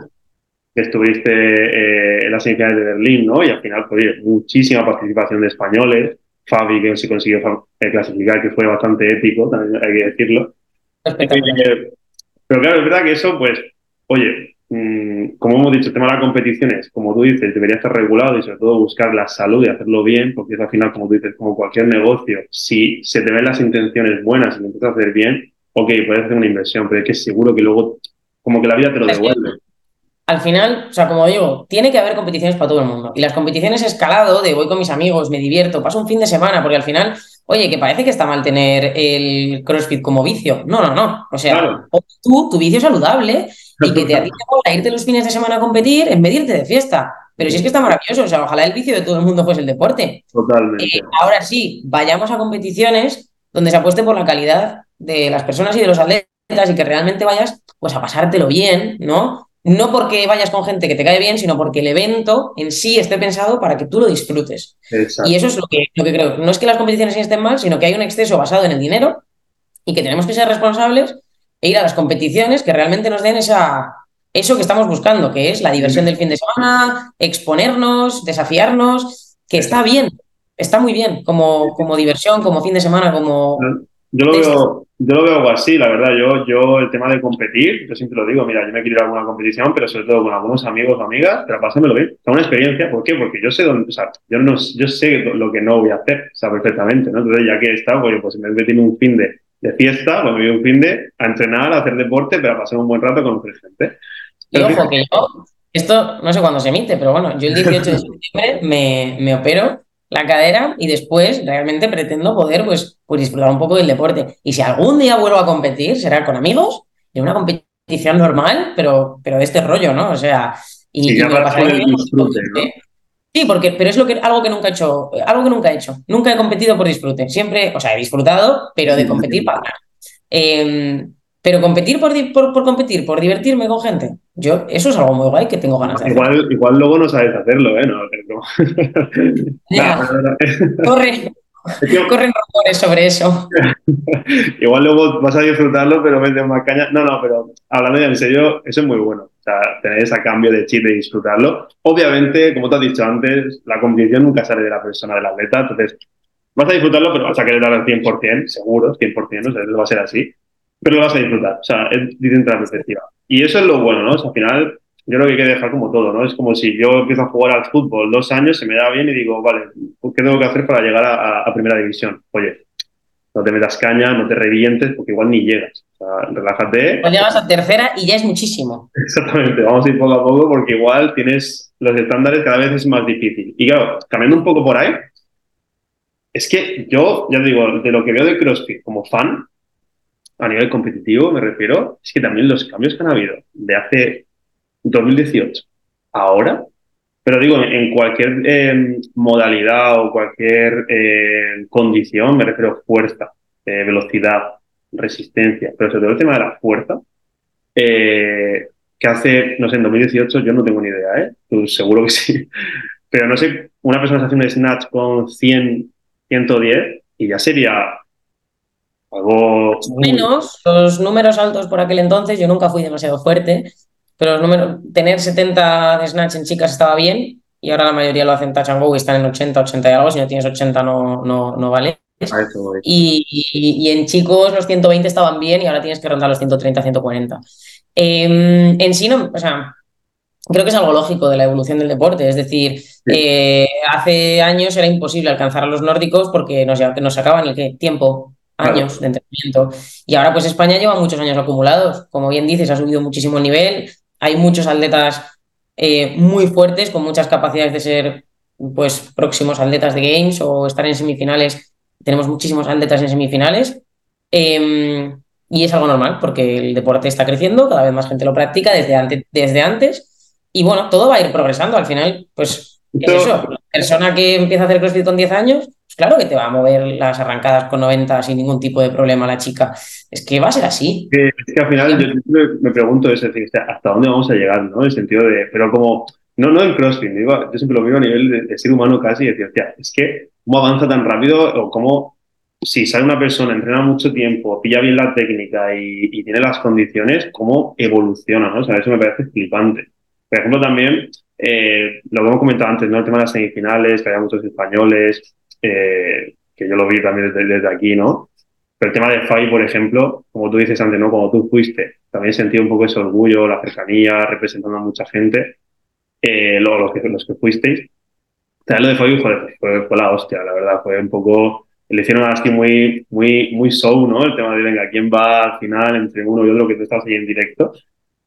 que estuviste eh, en las semifinales de Berlín, ¿no? Y al final, pues oye, muchísima participación de españoles. Fabi, que se consiguió eh, clasificar, que fue bastante épico, también hay que decirlo. pero claro, es verdad que eso, pues, oye, Mm, como hemos dicho, el tema de las competiciones, como tú dices, debería estar regulado y sobre todo buscar la salud y hacerlo bien, porque es al final, como tú dices, como cualquier negocio, si se te ven las intenciones buenas y lo intentas hacer bien, ok, puedes hacer una inversión, pero es que seguro que luego, como que la vida te lo devuelve. Al final, o sea, como digo, tiene que haber competiciones para todo el mundo. Y las competiciones escalado de voy con mis amigos, me divierto, paso un fin de semana, porque al final, oye, que parece que está mal tener el CrossFit como vicio. No, no, no. O sea, tú, tu vicio saludable y que te, a ti te mola irte los fines de semana a competir en vez de irte de fiesta. Pero si es que está maravilloso, o sea, ojalá el vicio de todo el mundo fuese el deporte. Totalmente. Eh, ahora sí, vayamos a competiciones donde se apueste por la calidad de las personas y de los atletas y que realmente vayas pues a pasártelo bien, ¿no? No porque vayas con gente que te cae bien, sino porque el evento en sí esté pensado para que tú lo disfrutes. Y eso es lo que, lo que creo. No es que las competiciones estén mal, sino que hay un exceso basado en el dinero y que tenemos que ser responsables e ir a las competiciones que realmente nos den esa, eso que estamos buscando, que es la diversión del fin de semana, exponernos, desafiarnos, que está bien, está muy bien como, como diversión, como fin de semana, como... Yo lo, veo, yo lo veo algo así, la verdad. Yo, yo el tema de competir, yo siempre lo digo, mira, yo me quiero ir a alguna competición, pero sobre todo con algunos amigos o amigas, pero pásamelo bien. Es una experiencia, ¿por qué? Porque yo sé dónde, o sea, yo, no, yo sé lo que no voy a hacer, o sea, perfectamente, ¿no? Entonces, ya que he estado, pues, pues en vez de tener un fin de de fiesta, cuando vive un fin de, a entrenar, a hacer deporte, pero a pasar un buen rato con otra gente. Y ojo, que yo, esto no sé cuándo se emite, pero bueno, yo el 18 de septiembre me, me opero la cadera y después realmente pretendo poder pues, pues disfrutar un poco del deporte. Y si algún día vuelvo a competir, será con amigos, en una competición normal, pero, pero de este rollo, ¿no? O sea, y, y ya para hacer el disfrute, ¿no? Sí, porque, pero es lo que, algo que nunca he hecho, algo que nunca he hecho. Nunca he competido por disfrute. Siempre, o sea, he disfrutado, pero de competir para ganar. Eh, pero competir por, por, por competir, por divertirme con gente, yo, eso es algo muy guay que tengo ganas de hacer. Igual, igual luego no sabes hacerlo, ¿eh? No. Nah, no. Corre, corren rumores sobre eso. Igual luego vas a disfrutarlo, pero metes más caña. No, no, pero hablando ya en serio, eso es muy bueno. O sea, tener ese cambio de chip y disfrutarlo. Obviamente, como te has dicho antes, la competición nunca sale de la persona, del atleta. Entonces, vas a disfrutarlo, pero vas a querer dar al 100%, seguro, 100%, o sea, eso va a ser así. Pero lo vas a disfrutar. O sea, es distinta la perspectiva. Y eso es lo bueno, ¿no? O sea, al final, yo creo que hay que dejar como todo, ¿no? Es como si yo empiezo a jugar al fútbol dos años, se me da bien y digo, vale, ¿qué tengo que hacer para llegar a, primera división? Oye, no te metas caña, no te revientes, porque igual ni llegas. O sea, relájate. Pues llegas a tercera y ya es muchísimo. Exactamente, vamos a ir poco a poco porque igual tienes los estándares cada vez es más difícil. Y claro, cambiando un poco por ahí, es que yo, ya te digo, de lo que veo de CrossFit como fan, a nivel competitivo me refiero, es que también los cambios que han habido de hace 2018 ahora, pero digo, en cualquier eh, modalidad o cualquier eh, condición, me refiero fuerza, eh, velocidad, resistencia, pero sobre todo el tema de la fuerza, eh, que hace, no sé, en 2018 yo no tengo ni idea, ¿eh? Seguro que sí. Pero no sé, una persona un snatch con 100, 110 y ya sería algo... Menos los números altos por aquel entonces, yo nunca fui demasiado fuerte, pero los números, tener 70 de snatch en chicas estaba bien y ahora la mayoría lo hacen touch and go y están en 80, 80 y algo, si no tienes 80 no, no, no vale. Y, y- y en chicos los 120 estaban bien y ahora tienes que rondar los 130, 140. Eh, en sí, no, o sea, creo que es algo lógico de la evolución del deporte. Es decir, eh, hace años era imposible alcanzar a los nórdicos porque nos, nos sacaban el ¿qué? tiempo, Claro. años de entrenamiento. Y ahora pues España lleva muchos años acumulados. Como bien dices, ha subido muchísimo el nivel. Hay muchos atletas eh, muy fuertes con muchas capacidades de ser pues próximos atletas de Games o estar en semifinales. Tenemos muchísimos atletas en semifinales. Eh, y es algo normal porque el deporte está creciendo, cada vez más gente lo practica desde antes, desde antes. Y bueno, todo va a ir progresando. Al final, pues es eso. La persona que empieza a hacer CrossFit con 10 años, pues claro que te va a mover las arrancadas con 90 sin ningún tipo de problema la chica. Es que va a ser así. es que al final yo siempre me pregunto es decir, hasta dónde vamos a llegar, ¿no? En el sentido de, pero como, no, no en CrossFit, digo, yo siempre lo miro a nivel de, de ser humano casi y decir, hostia, es que cómo avanza tan rápido o cómo, si sale una persona, entrena mucho tiempo, pilla bien la técnica y, y tiene las condiciones, cómo evoluciona, ¿no? O sea, eso me parece flipante. Por ejemplo, también, eh, lo que hemos comentado antes, ¿no? El tema de las semifinales, que había muchos españoles, eh, que yo lo vi también desde, desde aquí, ¿no? Pero el tema de Fabi, por ejemplo, como tú dices antes, ¿no? Como tú fuiste, también sentí un poco ese orgullo, la cercanía, representando a mucha gente, eh, lo- los, que, los que fuisteis. También lo de joder, fue, fue la hostia, la verdad, fue un poco, le hicieron así muy, muy, muy show, ¿no? El tema de, venga, ¿quién va al final entre uno y otro que tú estabas ahí en directo?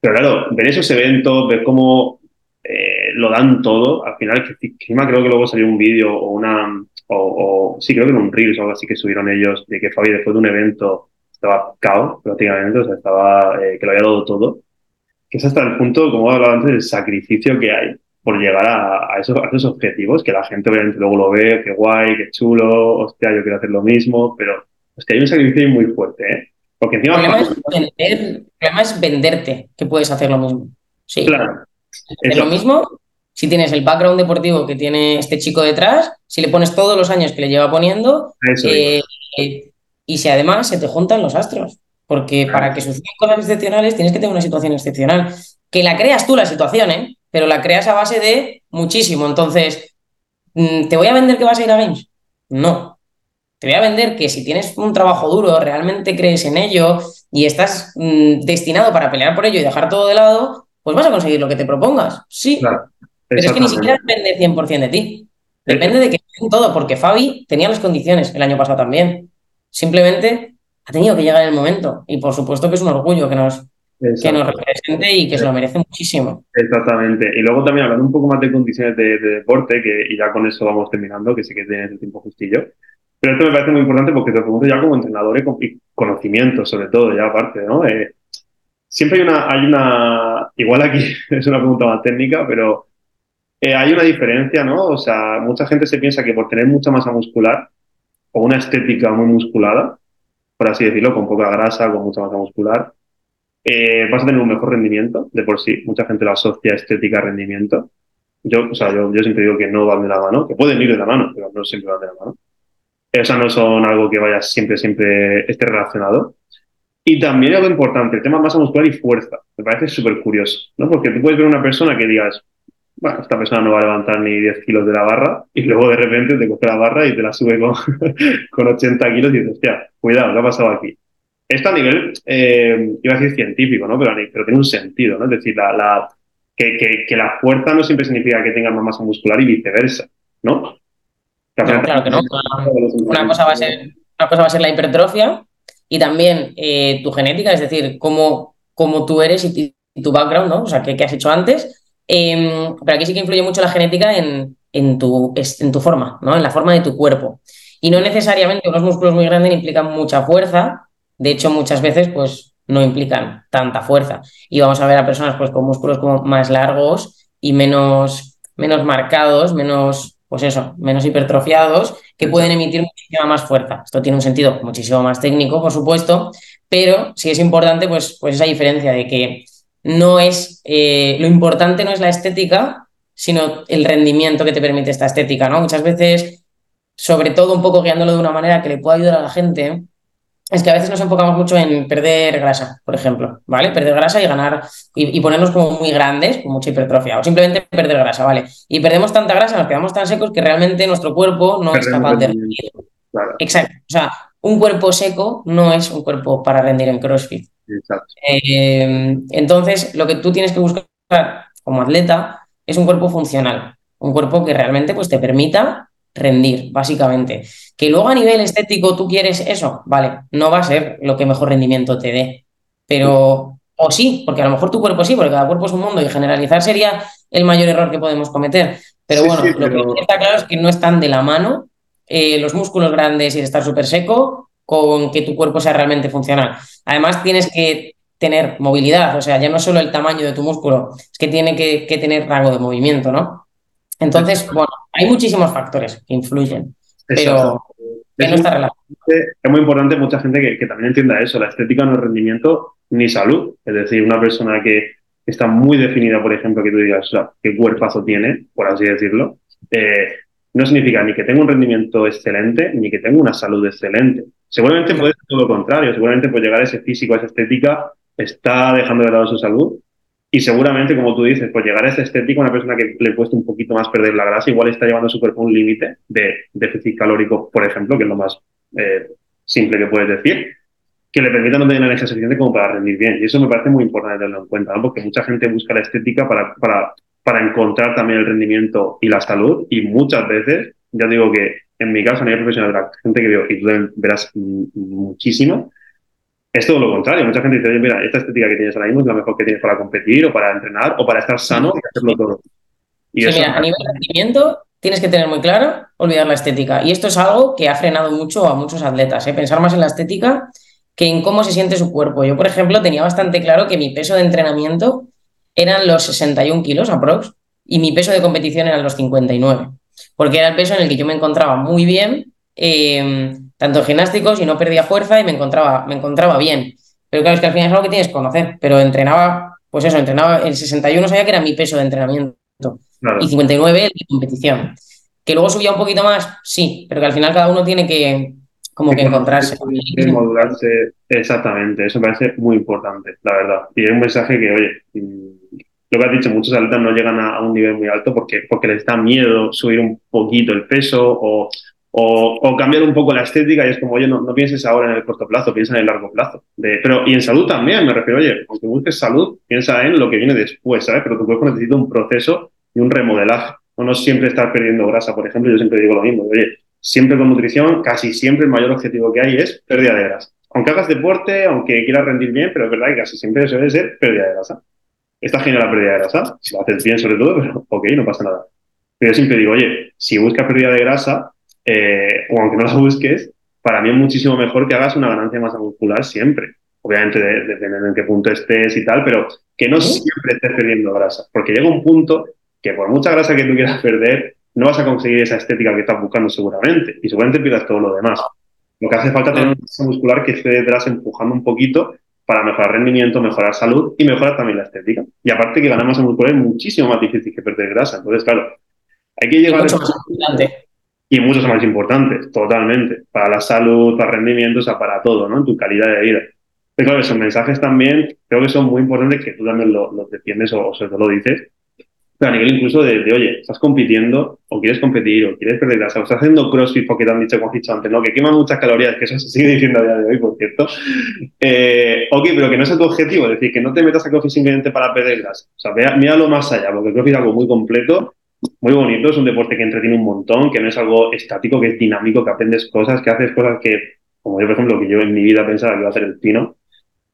Pero claro, ver esos eventos, ver cómo eh, lo dan todo, al final, que encima creo que luego salió un vídeo o una, o, o- sí, creo que era un Reels o algo así que subieron ellos, de que Fabi después de un evento estaba cao prácticamente, o sea, estaba, eh, que lo había dado todo, que es hasta el punto, como he hablado antes, del sacrificio que hay por llegar a, a esos, a esos objetivos, que la gente obviamente luego lo ve, qué guay, qué chulo, hostia, yo quiero hacer lo mismo, pero hostia, hay un sacrificio muy fuerte, ¿eh? Porque El encima... problema es, vender- el problema es venderte que puedes hacer lo mismo. Sí. Claro. Es lo mismo si tienes el background deportivo que tiene este chico detrás, si le pones todos los años que le lleva poniendo eh, eh, y si además se te juntan los astros. Porque para que sucedan cosas excepcionales tienes que tener una situación excepcional. Que la creas tú la situación, ¿eh? Pero la creas a base de muchísimo. Entonces, mm, ¿te voy a vender que vas a ir a Games? No. Te voy a vender que si tienes un trabajo duro, realmente crees en ello y estás mm, destinado para pelear por ello y dejar todo de lado, pues vas a conseguir lo que te propongas. Sí, Claro. Pero es que ni siquiera depende 100% de ti. Depende de que en todo, porque Fabi tenía las condiciones el año pasado también. Simplemente ha tenido que llegar el momento. Y por supuesto que es un orgullo que nos, que nos represente y que se lo merece muchísimo. Exactamente. Y luego también hablando un poco más de condiciones de, deporte, que, y ya con eso vamos terminando, que sí que tienes el tiempo justillo. Pero esto me parece muy importante porque te pregunto ya como entrenador y conocimiento, sobre todo, ya aparte, ¿no? Eh, siempre hay una, hay una, igual aquí es una pregunta más técnica, pero eh, hay una diferencia, ¿no? O sea, mucha gente se piensa que por tener mucha masa muscular o una estética muy musculada, por así decirlo, con poca grasa, con mucha masa muscular, eh, vas a tener un mejor rendimiento de por sí. Mucha gente lo asocia estética rendimiento. Yo, o sea, yo, yo, siempre digo que no van de la mano, que pueden ir de la mano, pero no siempre van de la mano. Sea, no son algo que vaya siempre, siempre esté relacionado. Y también algo importante, el tema masa muscular y fuerza. Me parece súper curioso, ¿no? Porque tú puedes ver una persona que digas, bueno, esta persona no va a levantar ni 10 kilos de la barra, y luego de repente te coge la barra y te la sube con, con 80 kilos y dices, hostia, cuidado, ¿qué ha pasado aquí? Esto a nivel, eh, iba a decir científico, ¿no? Pero, pero tiene un sentido, ¿no? Es decir, la, la que, que, que, la fuerza no siempre significa que tengas más masa muscular y viceversa, ¿no? claro que no. Una cosa, va a ser, una cosa va a ser la hipertrofia y también eh, tu genética, es decir, cómo, cómo tú eres y, tu background, ¿no? O sea, qué, qué has hecho antes. Em, pero aquí sí que influye mucho la genética en, en, tu, en tu forma, ¿no? En la forma de tu cuerpo. Y no necesariamente unos músculos muy grandes implican mucha fuerza, de hecho, muchas veces, pues, no implican tanta fuerza. Y vamos a ver a personas pues, con músculos como más largos y menos, menos marcados, menos, pues eso, menos hipertrofiados, que pueden emitir muchísima más fuerza. Esto tiene un sentido muchísimo más técnico, por supuesto, pero sí es importante, pues, pues esa diferencia de que no es, eh, lo importante no es la estética, sino el rendimiento que te permite esta estética, ¿no? Muchas veces, sobre todo un poco guiándolo de una manera que le pueda ayudar a la gente, es que a veces nos enfocamos mucho en perder grasa, por ejemplo, ¿vale? Perder grasa y ganar y, ponernos como muy grandes, con mucha hipertrofia, o simplemente perder grasa, ¿vale? Y perdemos tanta grasa, nos quedamos tan secos que realmente nuestro cuerpo no es capaz de rendir. Exacto. O sea, un cuerpo seco no es un cuerpo para rendir en CrossFit. Exacto. Eh, entonces, lo que tú tienes que buscar como atleta es un cuerpo funcional, un cuerpo que realmente pues, te permita rendir, básicamente. Que luego a nivel estético tú quieres eso, vale, no va a ser lo que mejor rendimiento te dé, pero, o sí, porque a lo mejor tu cuerpo sí, porque cada cuerpo es un mundo y generalizar sería el mayor error que podemos cometer. Pero bueno, lo que está claro es que no están de la mano eh, los músculos grandes y estar súper seco con que tu cuerpo sea realmente funcional. Además, tienes que tener movilidad, o sea, ya no solo el tamaño de tu músculo, es que tiene que, que tener rango de movimiento, ¿no? Entonces, bueno, hay muchísimos factores que influyen, pero que no está relacionado. Es muy importante mucha gente que, también entienda eso. La estética no es rendimiento ni salud. Es decir, una persona que está muy definida, por ejemplo, que tú digas o sea, qué cuerpazo tiene, por así decirlo, eh, no significa ni que tenga un rendimiento excelente ni que tenga una salud excelente. Seguramente puede ser todo lo contrario. Seguramente por llegar a ese físico, a esa estética, está dejando de lado su salud y seguramente, como tú dices, pues llegar a ese estético, una persona que le cuesta un poquito más perder la grasa, igual está llevando a su cuerpo un límite de déficit calórico, por ejemplo, que es lo más eh, simple que puedes decir, que le permita no tener la energía suficiente como para rendir bien. Y eso me parece muy importante tenerlo en cuenta, ¿no? porque mucha gente busca la estética para, para, para encontrar también el rendimiento y la salud, y muchas veces, ya digo que en mi caso, a nivel profesional, la gente que veo, y tú verás muchísimo, es todo lo contrario. Mucha gente dice, oye, mira, esta estética que tienes ahora mismo es la mejor que tienes para competir o para entrenar o para estar sano y hacerlo todo. Y sí, mira, a nivel de rendimiento tienes que tener muy claro olvidar la estética. Y esto es algo que ha frenado mucho a muchos atletas, ¿eh? pensar más en la estética que en cómo se siente su cuerpo. Yo, por ejemplo, tenía bastante claro que mi peso de entrenamiento eran los 61 kilos aprox y mi peso de competición eran los 59, porque era el peso en el que yo me encontraba muy bien. Eh, tanto gimnásticos y no perdía fuerza y me encontraba, me encontraba bien. Pero claro, es que al final es algo que tienes que conocer. Pero entrenaba, pues eso, entrenaba, el 61 sabía que era mi peso de entrenamiento y 59 de competición. Que luego subía un poquito más, sí, pero que al final cada uno tiene que como que, encontrarse. modularse, exactamente, eso me parece muy importante, la verdad. Y es un mensaje que, oye, mm, lo que has dicho, muchos atletas no llegan a, a, un nivel muy alto porque, porque les da miedo subir un poquito el peso o, o, cambiar un poco la estética y es como, oye, no, no, pienses ahora en el corto plazo, piensa en el largo plazo. De, pero, y en salud también, me refiero, oye, aunque busques salud, piensa en lo que viene después, ¿sabes? Pero tu cuerpo necesita un proceso y un remodelaje. No, no siempre estar perdiendo grasa, por ejemplo, yo siempre digo lo mismo, oye, siempre con nutrición, casi siempre el mayor objetivo que hay es pérdida de grasa. aunque hagas deporte, aunque quieras rendir bien, pero es verdad que casi siempre suele ser pérdida de grasa. Está genial la pérdida de grasa, si lo haces bien sobre todo, pero ok, no pasa nada. Pero yo siempre digo, oye, si buscas pérdida de grasa, eh, o aunque no la busques, para mí es muchísimo mejor que hagas una ganancia de masa muscular siempre. Obviamente, dependiendo de en qué punto estés y tal, pero que no siempre estés perdiendo grasa. Porque llega un punto que por mucha grasa que tú quieras perder, no vas a conseguir esa estética que estás buscando seguramente. Y seguramente pierdas todo lo demás. Lo que hace falta es tener una masa muscular que esté detrás empujando un poquito para mejorar rendimiento, mejorar salud y mejorar también la estética. Y aparte que ganar masa muscular es muchísimo más difícil que perder grasa. Entonces, claro, hay que llegar... Mucho más importante. Y muchos más importantes, totalmente. Para la salud, para rendimiento, o sea, para todo, ¿no? En tu calidad de vida. Pero claro, esos mensajes también creo que son muy importantes que tú también los lo defiendes o, o se lo dices pero a nivel incluso de, oye, estás compitiendo o quieres competir o quieres perder grasa o estás haciendo crossfit porque te han dicho, como has dicho antes, ¿no? que quema muchas calorías, que eso se sigue diciendo a día de hoy, por cierto. Eh, ok, pero que no es tu objetivo, es decir, que no te metas a crossfit simplemente para perder grasa. O sea, míralo más allá, porque el crossfit es algo muy completo, muy bonito, es un deporte que entretiene un montón, que no es algo estático, que es dinámico, que aprendes cosas, que haces cosas que, como yo, por ejemplo, que yo en mi vida pensaba que iba a hacer el pino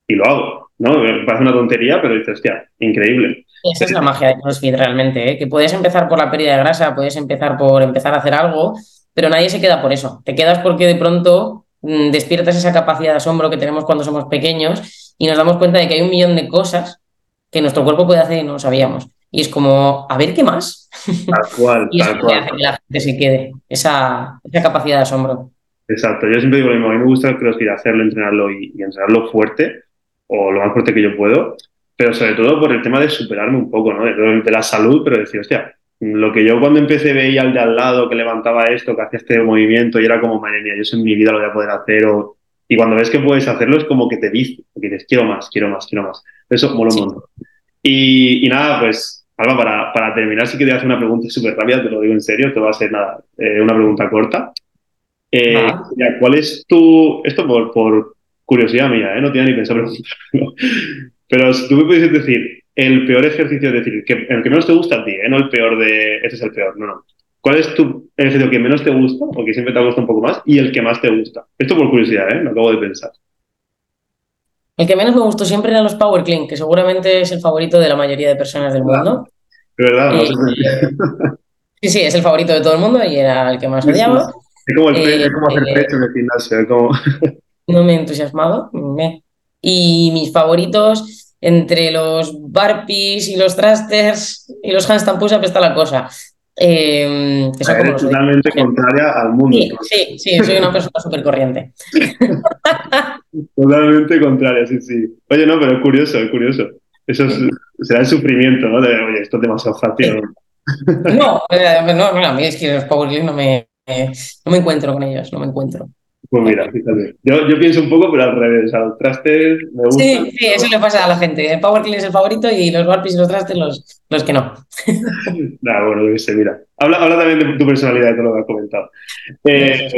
y lo hago, ¿no? Parece una tontería, pero dices, hostia, increíble. Esa es la magia de CrossFit realmente, ¿eh? que puedes empezar por la pérdida de grasa, puedes empezar por empezar a hacer algo, pero nadie se queda por eso. Te quedas porque de pronto mm, despiertas esa capacidad de asombro que tenemos cuando somos pequeños y nos damos cuenta de que hay un millón de cosas que nuestro cuerpo puede hacer y no lo sabíamos. Y es como, a ver qué más. Tal cual. y eso hace que la gente se quede, esa, esa, capacidad de asombro. Exacto, yo siempre digo lo mismo, a mí me gusta el CrossFit, hacerlo, entrenarlo y, y entrenarlo fuerte, o lo más fuerte que yo puedo, pero sobre todo por el tema de superarme un poco, ¿no? De, la salud, pero decir, hostia, lo que yo cuando empecé veía al de al lado que levantaba esto, que hacía este movimiento y era como, madre mía, yo eso en mi vida lo voy a poder hacer. O... Y cuando ves que puedes hacerlo es como que te dice, que dices, quiero más, quiero más, quiero más. Eso mola un montón. Y, y, nada, pues, Alba, para, para terminar, sí quería hacer una pregunta súper rápida, te lo digo en serio, te va a ser nada, eh, una pregunta corta. Eh, ya, ¿Cuál es tu, esto por, por curiosidad mía, ¿eh? no tiene ni pensado preguntarlo, pero si tú me pudieses decir el peor ejercicio, es decir, que, el que menos te gusta a ti, ¿eh? no el peor de, este es el peor, no, no. ¿Cuál es tu ejercicio que menos te gusta, o que siempre te ha gustado un poco más, y el que más te gusta? Esto por curiosidad, ¿eh? Lo acabo de pensar. El que menos me gustó siempre eran los Power Clean, que seguramente es el favorito de la mayoría de personas del mundo. De verdad, no sé Sí, sí, es el favorito de todo el mundo y era el que más odiaba. Es como, el eh, es como hacer pecho en el gimnasio, como... No me he entusiasmado. Me. Y mis favoritos, entre los barpees y los thrusters y los handstand push-up está la cosa. Eh, que como totalmente contraria al mundo. Sí, sí, sí, soy una persona súper corriente. totalmente contraria, sí, sí. Oye, no, pero es curioso, es curioso. Eso es, será el sufrimiento, ¿no? De, oye, esto es demasiado fácil. No, no, no, a mí es que los Power no me, no me encuentro con ellos, no me encuentro. Pues mira, fíjate. Yo, yo, pienso un poco, pero al revés. A los trastes me gusta. Sí, sí, eso le pasa a la gente. El Power Clean es el favorito y los Warpies y los trastes los, los que no. nada, bueno, que mira. Habla, habla también de tu personalidad, que lo que has comentado. Eh,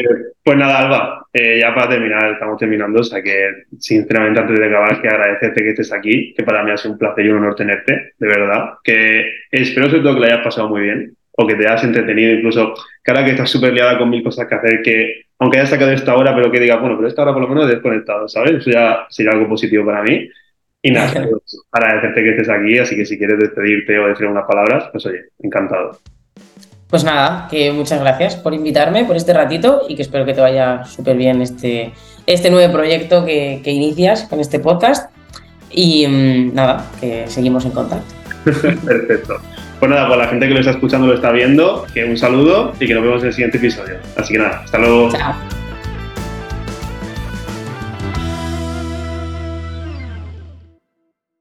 pues nada, Alba, eh, ya para terminar, estamos terminando. O sea que, sinceramente, antes de acabar, que agradecerte que estés aquí, que para mí ha sido un placer y un honor tenerte, de verdad. Que espero sobre todo que lo hayas pasado muy bien o que te hayas entretenido, incluso, cara que estás súper liada con mil cosas que hacer, que aunque hayas sacado esta hora, pero que digas, bueno, pero esta hora por lo menos desconectado, ¿sabes? Eso ya sería algo positivo para mí. Y nada, pues, agradecerte que estés aquí, así que si quieres despedirte o decir unas palabras, pues oye, encantado. Pues nada, que muchas gracias por invitarme, por este ratito y que espero que te vaya súper bien este, este nuevo proyecto que, que, inicias con este podcast. Y mmm, nada, que seguimos en contacto. Perfecto. Pues nada, pues la gente que lo está escuchando lo está viendo, que un saludo y que nos vemos en el siguiente episodio. Así que nada, hasta luego. Chao.